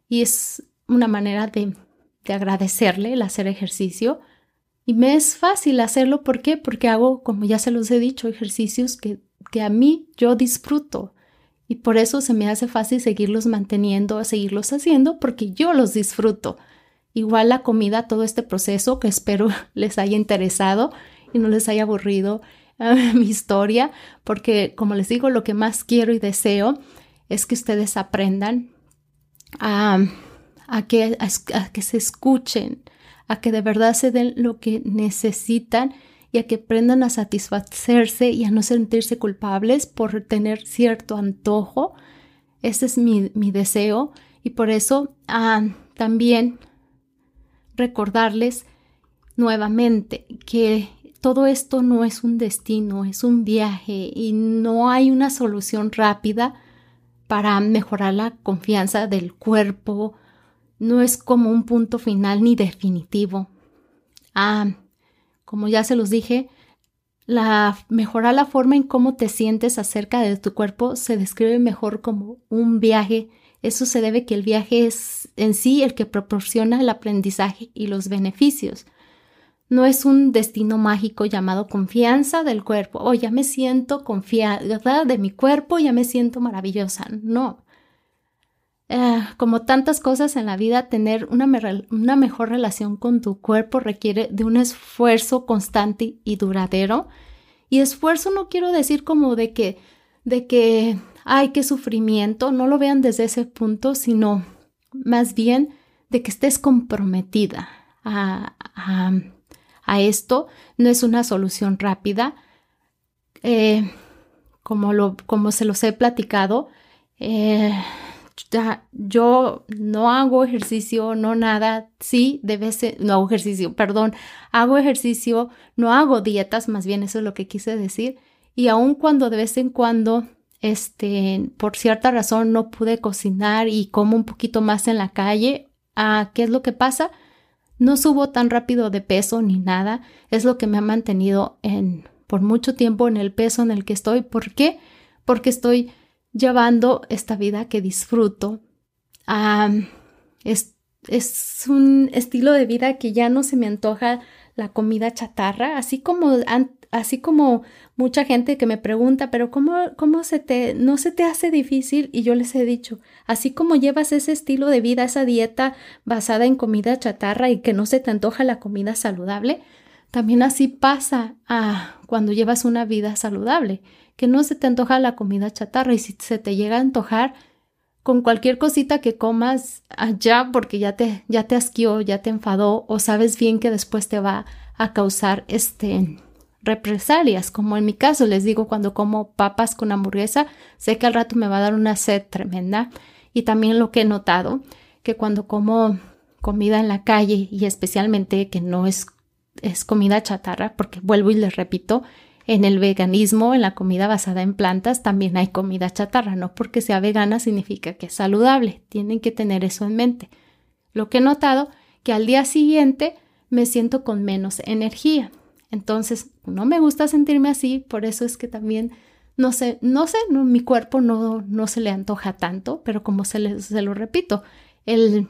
y es una manera de, de agradecerle el hacer ejercicio. Y me es fácil hacerlo, ¿por qué? Porque hago, como ya se los he dicho, ejercicios que, que a mí yo disfruto. Y por eso se me hace fácil seguirlos manteniendo, seguirlos haciendo, porque yo los disfruto. Igual la comida, todo este proceso que espero les haya interesado y no les haya aburrido eh, mi historia, porque como les digo, lo que más quiero y deseo es que ustedes aprendan a, que, a que se escuchen, a que de verdad se den lo que necesitan y a que aprendan a satisfacerse y a no sentirse culpables por tener cierto antojo. Ese es mi, mi deseo y por eso ah, también recordarles nuevamente que todo esto no es un destino, es un viaje y no hay una solución rápida para mejorar la confianza del cuerpo, no es como un punto final ni definitivo. Ah, como ya se los dije, la mejorar la forma en cómo te sientes acerca de tu cuerpo se describe mejor como un viaje eso se debe que el viaje es en sí el que proporciona el aprendizaje y los beneficios. No es un destino mágico llamado confianza del cuerpo. Oh, ya me siento confiada de mi cuerpo, ya me siento maravillosa. No. Eh, como tantas cosas en la vida, tener una, mejor relación con tu cuerpo requiere de un esfuerzo constante y duradero. Y esfuerzo no quiero decir como de que, de que ay, qué sufrimiento, no lo vean desde ese punto, sino más bien de que estés comprometida a, a, esto. No es una solución rápida. Eh, como, lo, como se los he platicado, eh, yo no hago ejercicio, no nada, sí, debe ser, no hago ejercicio, perdón, hago ejercicio, no hago dietas, más bien eso es lo que quise decir, y aun cuando de vez en cuando este, por cierta razón no pude cocinar y como un poquito más en la calle. Ah, ¿Qué es lo que pasa? No subo tan rápido de peso ni nada. Es lo que me ha mantenido en, por mucho tiempo en el peso en el que estoy. ¿Por qué? Porque estoy llevando esta vida que disfruto. Ah, es, es un estilo de vida que ya no se me antoja la comida chatarra, así como así como mucha gente que me pregunta, pero ¿cómo, cómo se te, no se te hace difícil? Y yo les he dicho, así como llevas ese estilo de vida, esa dieta basada en comida chatarra y que no se te antoja la comida saludable, también así pasa a cuando llevas una vida saludable, que no se te antoja la comida chatarra y si se te llega a antojar, con cualquier cosita que comas allá porque ya te, ya te asqueó, ya te enfadó o sabes bien que después te va a causar este represalias, como en mi caso les digo cuando como papas con hamburguesa, sé que al rato me va a dar una sed tremenda y también lo que he notado que cuando como comida en la calle y especialmente que no es es comida chatarra, porque vuelvo y les repito, en el veganismo, en la comida basada en plantas, también hay comida chatarra. No porque sea vegana significa que es saludable. Tienen que tener eso en mente. Lo que he notado que al día siguiente me siento con menos energía. Entonces, no me gusta sentirme así, por eso es que también, no sé, no sé, mi cuerpo no, no se le antoja tanto, pero como se, se lo repito, el,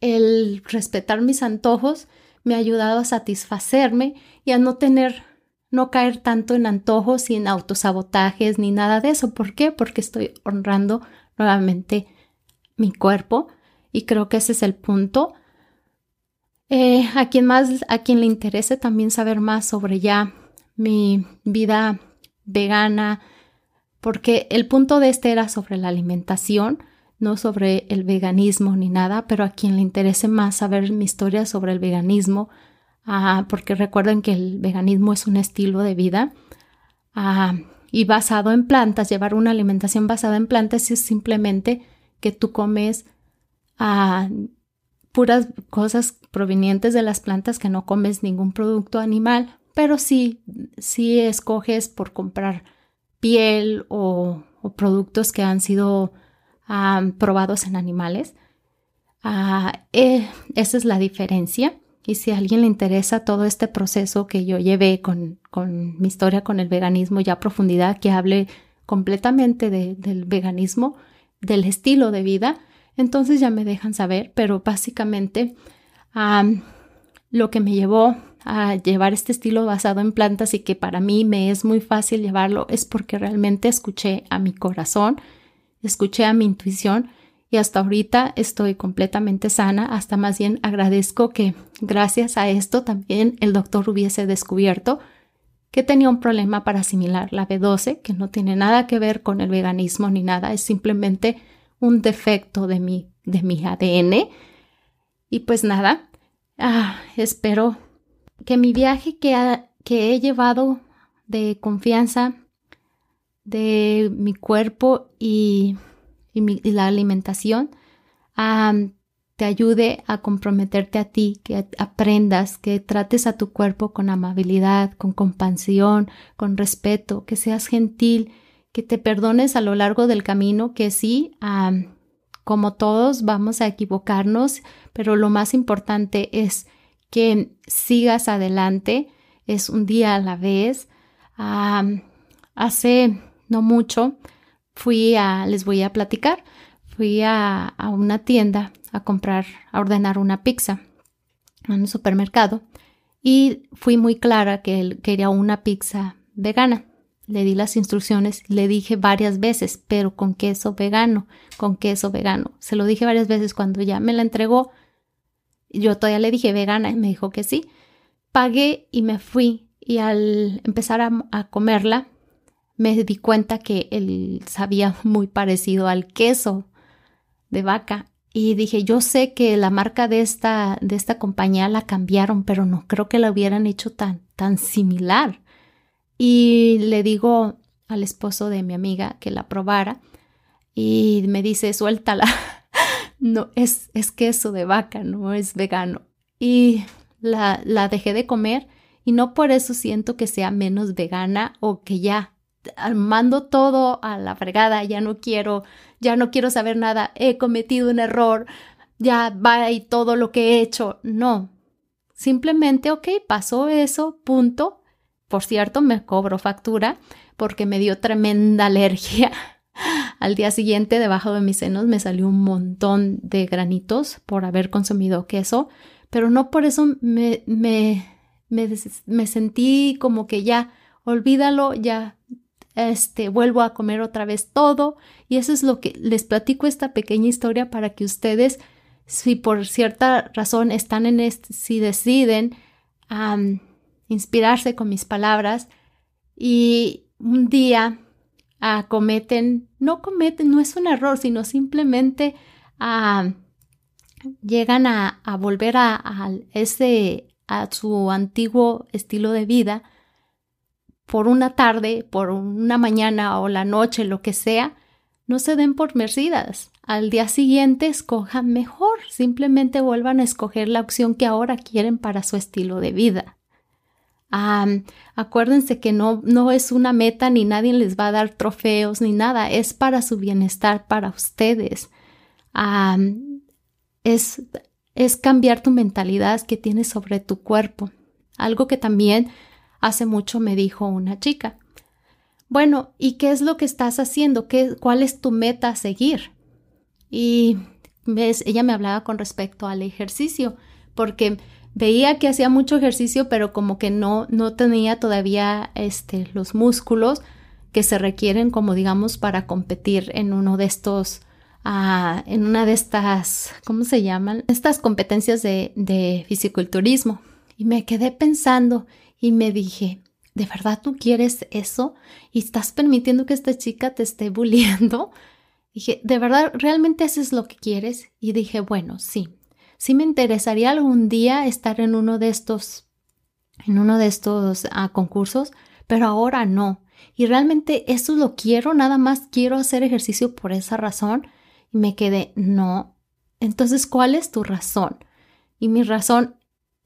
el respetar mis antojos me ha ayudado a satisfacerme y a no tener, no caer tanto en antojos y en autosabotajes ni nada de eso. ¿Por qué? Porque estoy honrando nuevamente mi cuerpo y creo que ese es el punto. Eh, a quien más, a quien le interese también saber más sobre ya mi vida vegana, porque el punto de este era sobre la alimentación, no sobre el veganismo ni nada, pero a quien le interese más saber mi historia sobre el veganismo, ah, porque recuerden que el veganismo es un estilo de vida ah, y basado en plantas, llevar una alimentación basada en plantas es simplemente que tú comes a puras cosas provenientes de las plantas que no comes ningún producto animal, pero sí, sí escoges por comprar piel o, productos que han sido probados en animales. Ah, eh, esa es la diferencia. Y si a alguien le interesa todo este proceso que yo llevé con, mi historia con el veganismo ya a profundidad, que hable completamente del veganismo, del estilo de vida, entonces ya me dejan saber, pero básicamente lo que me llevó a llevar este estilo basado en plantas y que para mí me es muy fácil llevarlo es porque realmente escuché a mi corazón, escuché a mi intuición y hasta ahorita estoy completamente sana, hasta más bien agradezco que gracias a esto también el doctor hubiese descubierto que tenía un problema para asimilar la B12, que no tiene nada que ver con el veganismo ni nada, es simplemente un defecto de mi, de mi ADN. Y pues nada, ah, espero que mi viaje que, que he llevado de confianza de mi cuerpo y, y, la alimentación te ayude a comprometerte a ti, que aprendas, que trates a tu cuerpo con amabilidad, con compasión, con respeto, que seas gentil, que te perdones a lo largo del camino, que sí, como todos vamos a equivocarnos, pero lo más importante es que sigas adelante, es un día a la vez. hace no mucho fui a, les voy a platicar, fui a, una tienda a comprar, a ordenar una pizza en un supermercado y fui muy clara que él quería una pizza vegana le di las instrucciones, le dije varias veces, pero con queso vegano, con queso vegano. Se lo dije varias veces cuando ya me la entregó. Yo todavía le dije vegana y me dijo que sí. Pagué y me fui y al empezar a, comerla me di cuenta que él sabía muy parecido al queso de vaca y dije, yo sé que la marca de esta, de esta compañía la cambiaron, pero no creo que la hubieran hecho tan, tan similar. Y le digo al esposo de mi amiga que la probara y me dice, suéltala. no, es, es queso de vaca, no es vegano. Y la, la dejé de comer y no por eso siento que sea menos vegana o que ya mando todo a la fregada, ya no quiero, ya no quiero saber nada, he cometido un error, ya va y todo lo que he hecho. No, simplemente, ok, pasó eso, punto, por cierto, me cobro factura porque me dio tremenda alergia. Al día siguiente, debajo de mis senos me salió un montón de granitos por haber consumido queso, pero no por eso me, me, me, sentí como que ya, olvídalo, ya este, vuelvo a comer otra vez todo. Y eso es lo que les platico esta pequeña historia para que ustedes, si por cierta razón están en este, si deciden inspirarse con mis palabras y un día acometen, no cometen, no es un error, sino simplemente ah, llegan a, volver a, ese, a su antiguo estilo de vida por una tarde, por una mañana o la noche, lo que sea, no se den por mercidas. Al día siguiente escojan mejor, simplemente vuelvan a escoger la opción que ahora quieren para su estilo de vida acuérdense que no, no es una meta ni nadie les va a dar trofeos ni nada, es para su bienestar, para ustedes. es, es cambiar tu mentalidad que tienes sobre tu cuerpo. Algo que también hace mucho me dijo una chica. Bueno, ¿y qué es lo que estás haciendo? ¿Qué, ¿Cuál es tu meta a seguir? Y ves, ella me hablaba con respecto al ejercicio, porque veía que hacía mucho ejercicio, pero como que no, no tenía todavía este, los músculos que se requieren, como digamos, para competir en uno de estos, uh, en una de estas, ¿cómo se llaman? Estas competencias de, de fisiculturismo. Y me quedé pensando y me dije, ¿de verdad tú quieres eso? ¿Y estás permitiendo que esta chica te esté bulliendo? Dije, ¿de verdad realmente haces lo que quieres? Y dije, bueno, sí, sí me interesaría algún día estar en uno de estos, en uno de estos uh, concursos, pero ahora no. Y realmente eso lo quiero, nada más quiero hacer ejercicio por esa razón. Y me quedé, no. Entonces, ¿cuál es tu razón? Y mi razón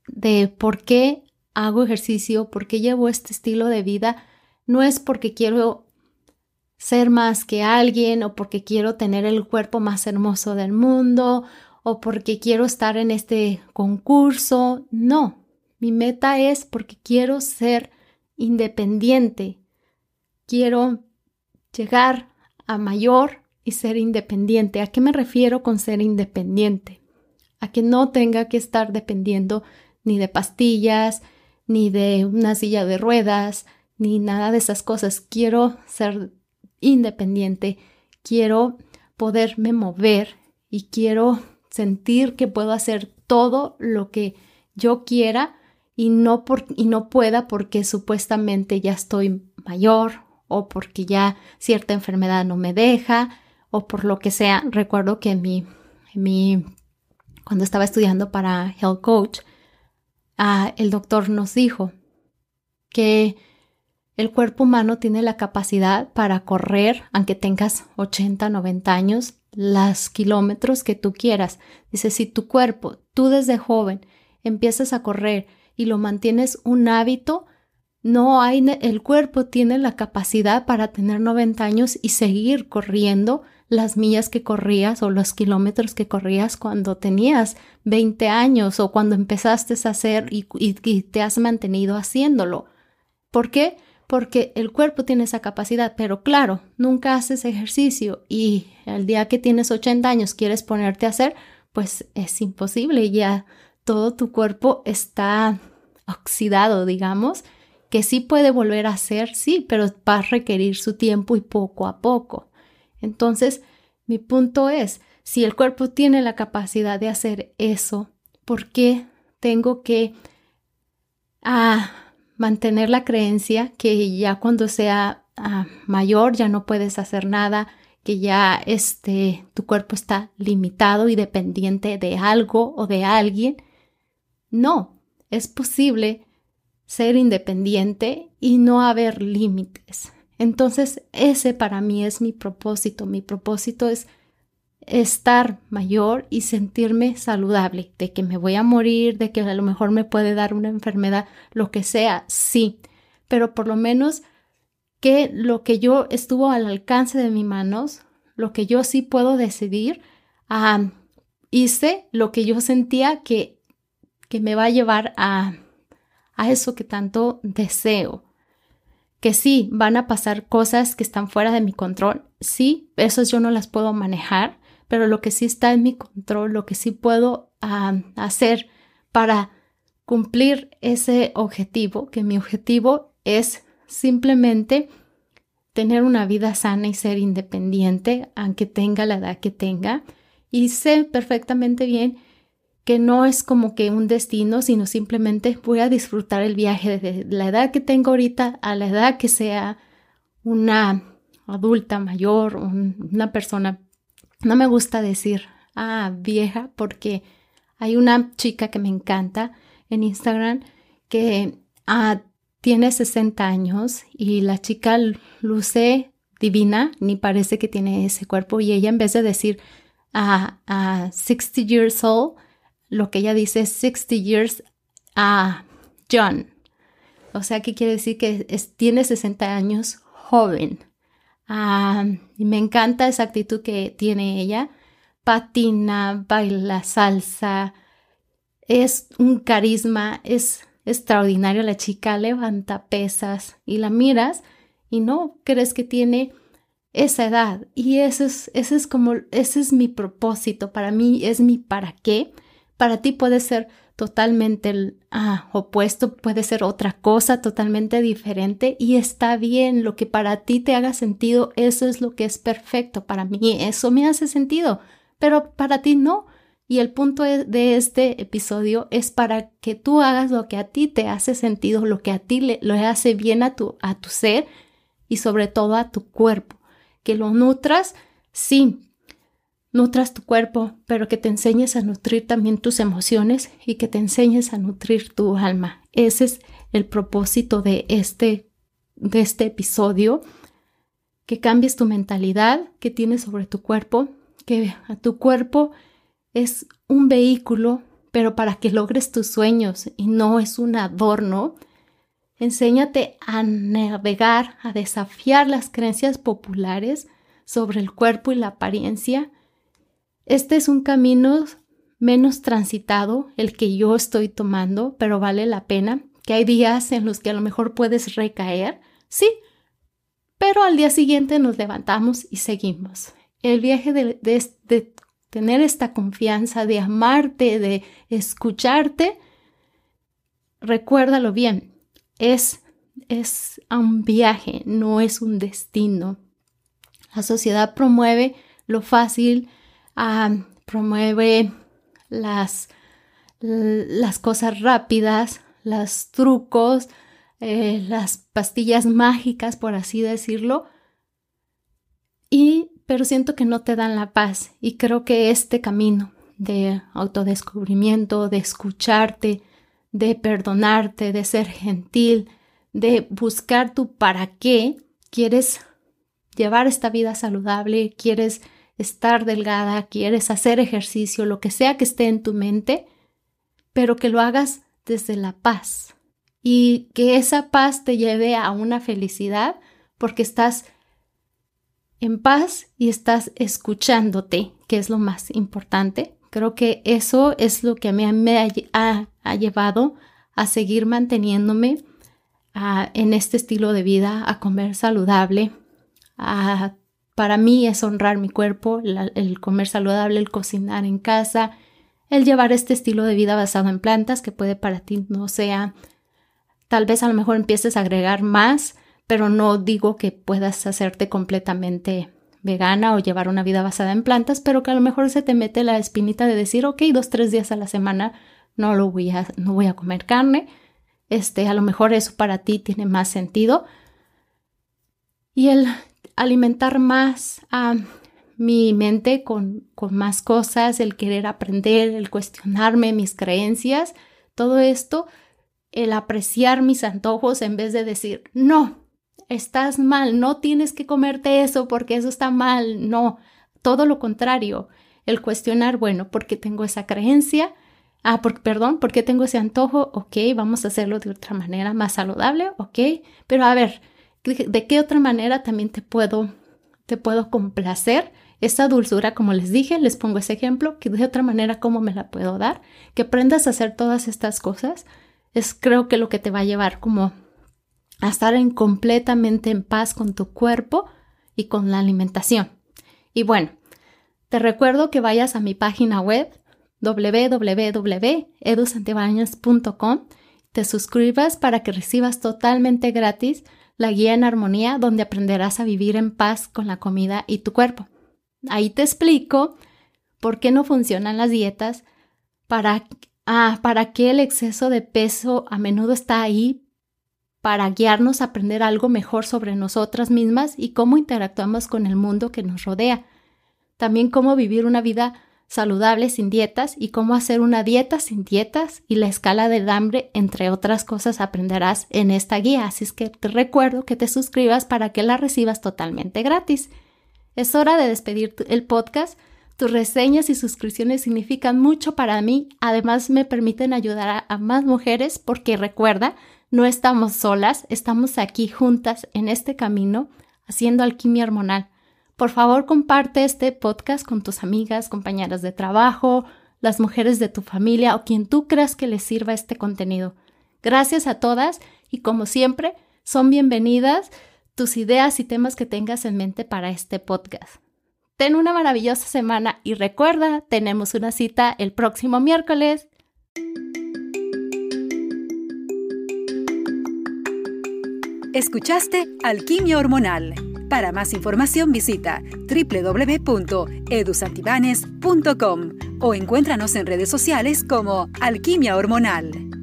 de por qué hago ejercicio, por qué llevo este estilo de vida, no es porque quiero ser más que alguien o porque quiero tener el cuerpo más hermoso del mundo o porque quiero estar en este concurso. No, mi meta es porque quiero ser independiente. Quiero llegar a mayor y ser independiente. ¿A qué me refiero con ser independiente? A que no tenga que estar dependiendo ni de pastillas, ni de una silla de ruedas, ni nada de esas cosas. Quiero ser independiente, quiero poderme mover y quiero sentir que puedo hacer todo lo que yo quiera y no, por, y no pueda porque supuestamente ya estoy mayor o porque ya cierta enfermedad no me deja o por lo que sea. Recuerdo que mi, mi cuando estaba estudiando para Health Coach, uh, el doctor nos dijo que el cuerpo humano tiene la capacidad para correr, aunque tengas 80, 90 años, las kilómetros que tú quieras. Dice, si tu cuerpo, tú desde joven, empiezas a correr y lo mantienes un hábito, no hay, el cuerpo tiene la capacidad para tener 90 años y seguir corriendo las millas que corrías o los kilómetros que corrías cuando tenías 20 años o cuando empezaste a hacer y, te has mantenido haciéndolo. ¿Por qué? porque el cuerpo tiene esa capacidad, pero claro, nunca haces ejercicio y el día que tienes 80 años quieres ponerte a hacer, pues es imposible, ya todo tu cuerpo está oxidado, digamos, que sí puede volver a hacer, sí, pero va a requerir su tiempo y poco a poco. Entonces, mi punto es, si el cuerpo tiene la capacidad de hacer eso, ¿por qué tengo que... Ah, mantener la creencia que ya cuando sea ah, mayor ya no puedes hacer nada, que ya este, tu cuerpo está limitado y dependiente de algo o de alguien. No, es posible ser independiente y no haber límites. Entonces, ese para mí es mi propósito. Mi propósito es estar mayor y sentirme saludable, de que me voy a morir, de que a lo mejor me puede dar una enfermedad, lo que sea, sí, pero por lo menos que lo que yo estuvo al alcance de mis manos, lo que yo sí puedo decidir, hice lo que yo sentía que, que me va a llevar a, a eso que tanto deseo. Que sí, van a pasar cosas que están fuera de mi control, sí, esas yo no las puedo manejar, pero lo que sí está en mi control, lo que sí puedo hacer para cumplir ese objetivo, que mi objetivo es simplemente tener una vida sana y ser independiente, aunque tenga la edad que tenga. Y sé perfectamente bien que no es como que un destino, sino simplemente voy a disfrutar el viaje de la edad que tengo ahorita a la edad que sea una adulta mayor, una persona. No me gusta decir, ah, vieja, porque hay una chica que me encanta en Instagram que ah, tiene 60 años y la chica luce divina, ni parece que tiene ese cuerpo y ella en vez de decir a ah, 60 years old, lo que ella dice es 60 years a John. O sea, que quiere decir que tiene 60 años joven. Ah, y me encanta esa actitud que tiene ella patina, baila salsa, es un carisma, es extraordinario la chica, levanta pesas y la miras y no crees que tiene esa edad. Y ese es, ese es como, ese es mi propósito, para mí es mi para qué. Para ti puede ser totalmente el ah, opuesto, puede ser otra cosa totalmente diferente y está bien, lo que para ti te haga sentido, eso es lo que es perfecto. Para mí eso me hace sentido, pero para ti no. Y el punto e, de este episodio es para que tú hagas lo que a ti te hace sentido, lo que a ti le, hace bien a tu, a tu ser y sobre todo a tu cuerpo. Que lo nutras, sí, nutras tu cuerpo, pero que te enseñes a nutrir también tus emociones y que te enseñes a nutrir tu alma. Ese es el propósito de este, de este episodio. Que cambies tu mentalidad que tienes sobre tu cuerpo, que a tu cuerpo es un vehículo, pero para que logres tus sueños y no es un adorno. Enséñate a navegar, a desafiar las creencias populares sobre el cuerpo y la apariencia. Este es un camino menos transitado, el que yo estoy tomando, pero vale la pena, que hay días en los que a lo mejor puedes recaer, sí, pero al día siguiente nos levantamos y seguimos. El viaje de, tener esta confianza, de amarte, de escucharte, recuérdalo bien, es, es un viaje, no es un destino. La sociedad promueve lo fácil, promueve las, las cosas rápidas, los trucos, eh, las pastillas mágicas, por así decirlo. Y pero siento que no te dan la paz y creo que este camino de autodescubrimiento, de escucharte, de perdonarte, de ser gentil, de buscar tu para qué quieres llevar esta vida saludable, quieres estar delgada, quieres hacer ejercicio, lo que sea que esté en tu mente, pero que lo hagas desde la paz y que esa paz te lleve a una felicidad porque estás en paz y estás escuchándote, que es lo más importante. Creo que eso es lo que me, me ha, llevado a seguir manteniéndome en este estilo de vida, a comer saludable. Para mí es honrar mi cuerpo, el comer saludable, el cocinar en casa, el llevar este estilo de vida basado en plantas, que puede para ti no sea, tal vez a lo mejor empieces a agregar más pero no digo que puedas hacerte completamente vegana o llevar una vida basada en plantas, pero que a lo mejor se te mete la espinita de decir, ok, dos, tres días a la semana no lo voy a, no voy a comer carne. Este, a lo mejor eso para ti tiene más sentido. Y el alimentar más a mi mente con, con más cosas, el querer aprender, el cuestionarme mis creencias, todo esto, el apreciar mis antojos en vez de decir, no, estás mal, no tienes que comerte eso porque eso está mal, no, todo lo contrario, el cuestionar, bueno, ¿por qué tengo esa creencia? Ah, por, perdón, ¿por qué tengo ese antojo? Ok, vamos a hacerlo de otra manera más saludable, ok, pero a ver, ¿de qué otra manera también te puedo, te puedo complacer? Esa dulzura, como les dije, les pongo ese ejemplo, que de otra manera, ¿cómo me la puedo dar? Que aprendas a hacer todas estas cosas, es creo que lo que te va a llevar como a estar en completamente en paz con tu cuerpo y con la alimentación. Y bueno, te recuerdo que vayas a mi página web www.edusantibaños.com, te suscribas para que recibas totalmente gratis la guía en armonía donde aprenderás a vivir en paz con la comida y tu cuerpo. Ahí te explico por qué no funcionan las dietas, para, ah, para qué el exceso de peso a menudo está ahí para guiarnos a aprender algo mejor sobre nosotras mismas y cómo interactuamos con el mundo que nos rodea. También cómo vivir una vida saludable sin dietas y cómo hacer una dieta sin dietas y la escala del hambre, entre otras cosas, aprenderás en esta guía. Así que te recuerdo que te suscribas para que la recibas totalmente gratis. Es hora de despedir el podcast. Tus reseñas y suscripciones significan mucho para mí. Además, me permiten ayudar a, a más mujeres porque recuerda, no estamos solas, estamos aquí juntas en este camino haciendo alquimia hormonal, Por favor, comparte este podcast con tus amigas, compañeras de trabajo, las mujeres de tu familia o quien tú creas que les sirva este contenido. Gracias a todas y como siempre, son bienvenidas tus ideas y temas que tengas en mente para este podcast. Ten una maravillosa semana y recuerda, tenemos una cita el próximo miércoles. Escuchaste Alquimia Hormonal. Para más información visita www.edusantibanes.com o encuéntranos en redes sociales como Alquimia Hormonal.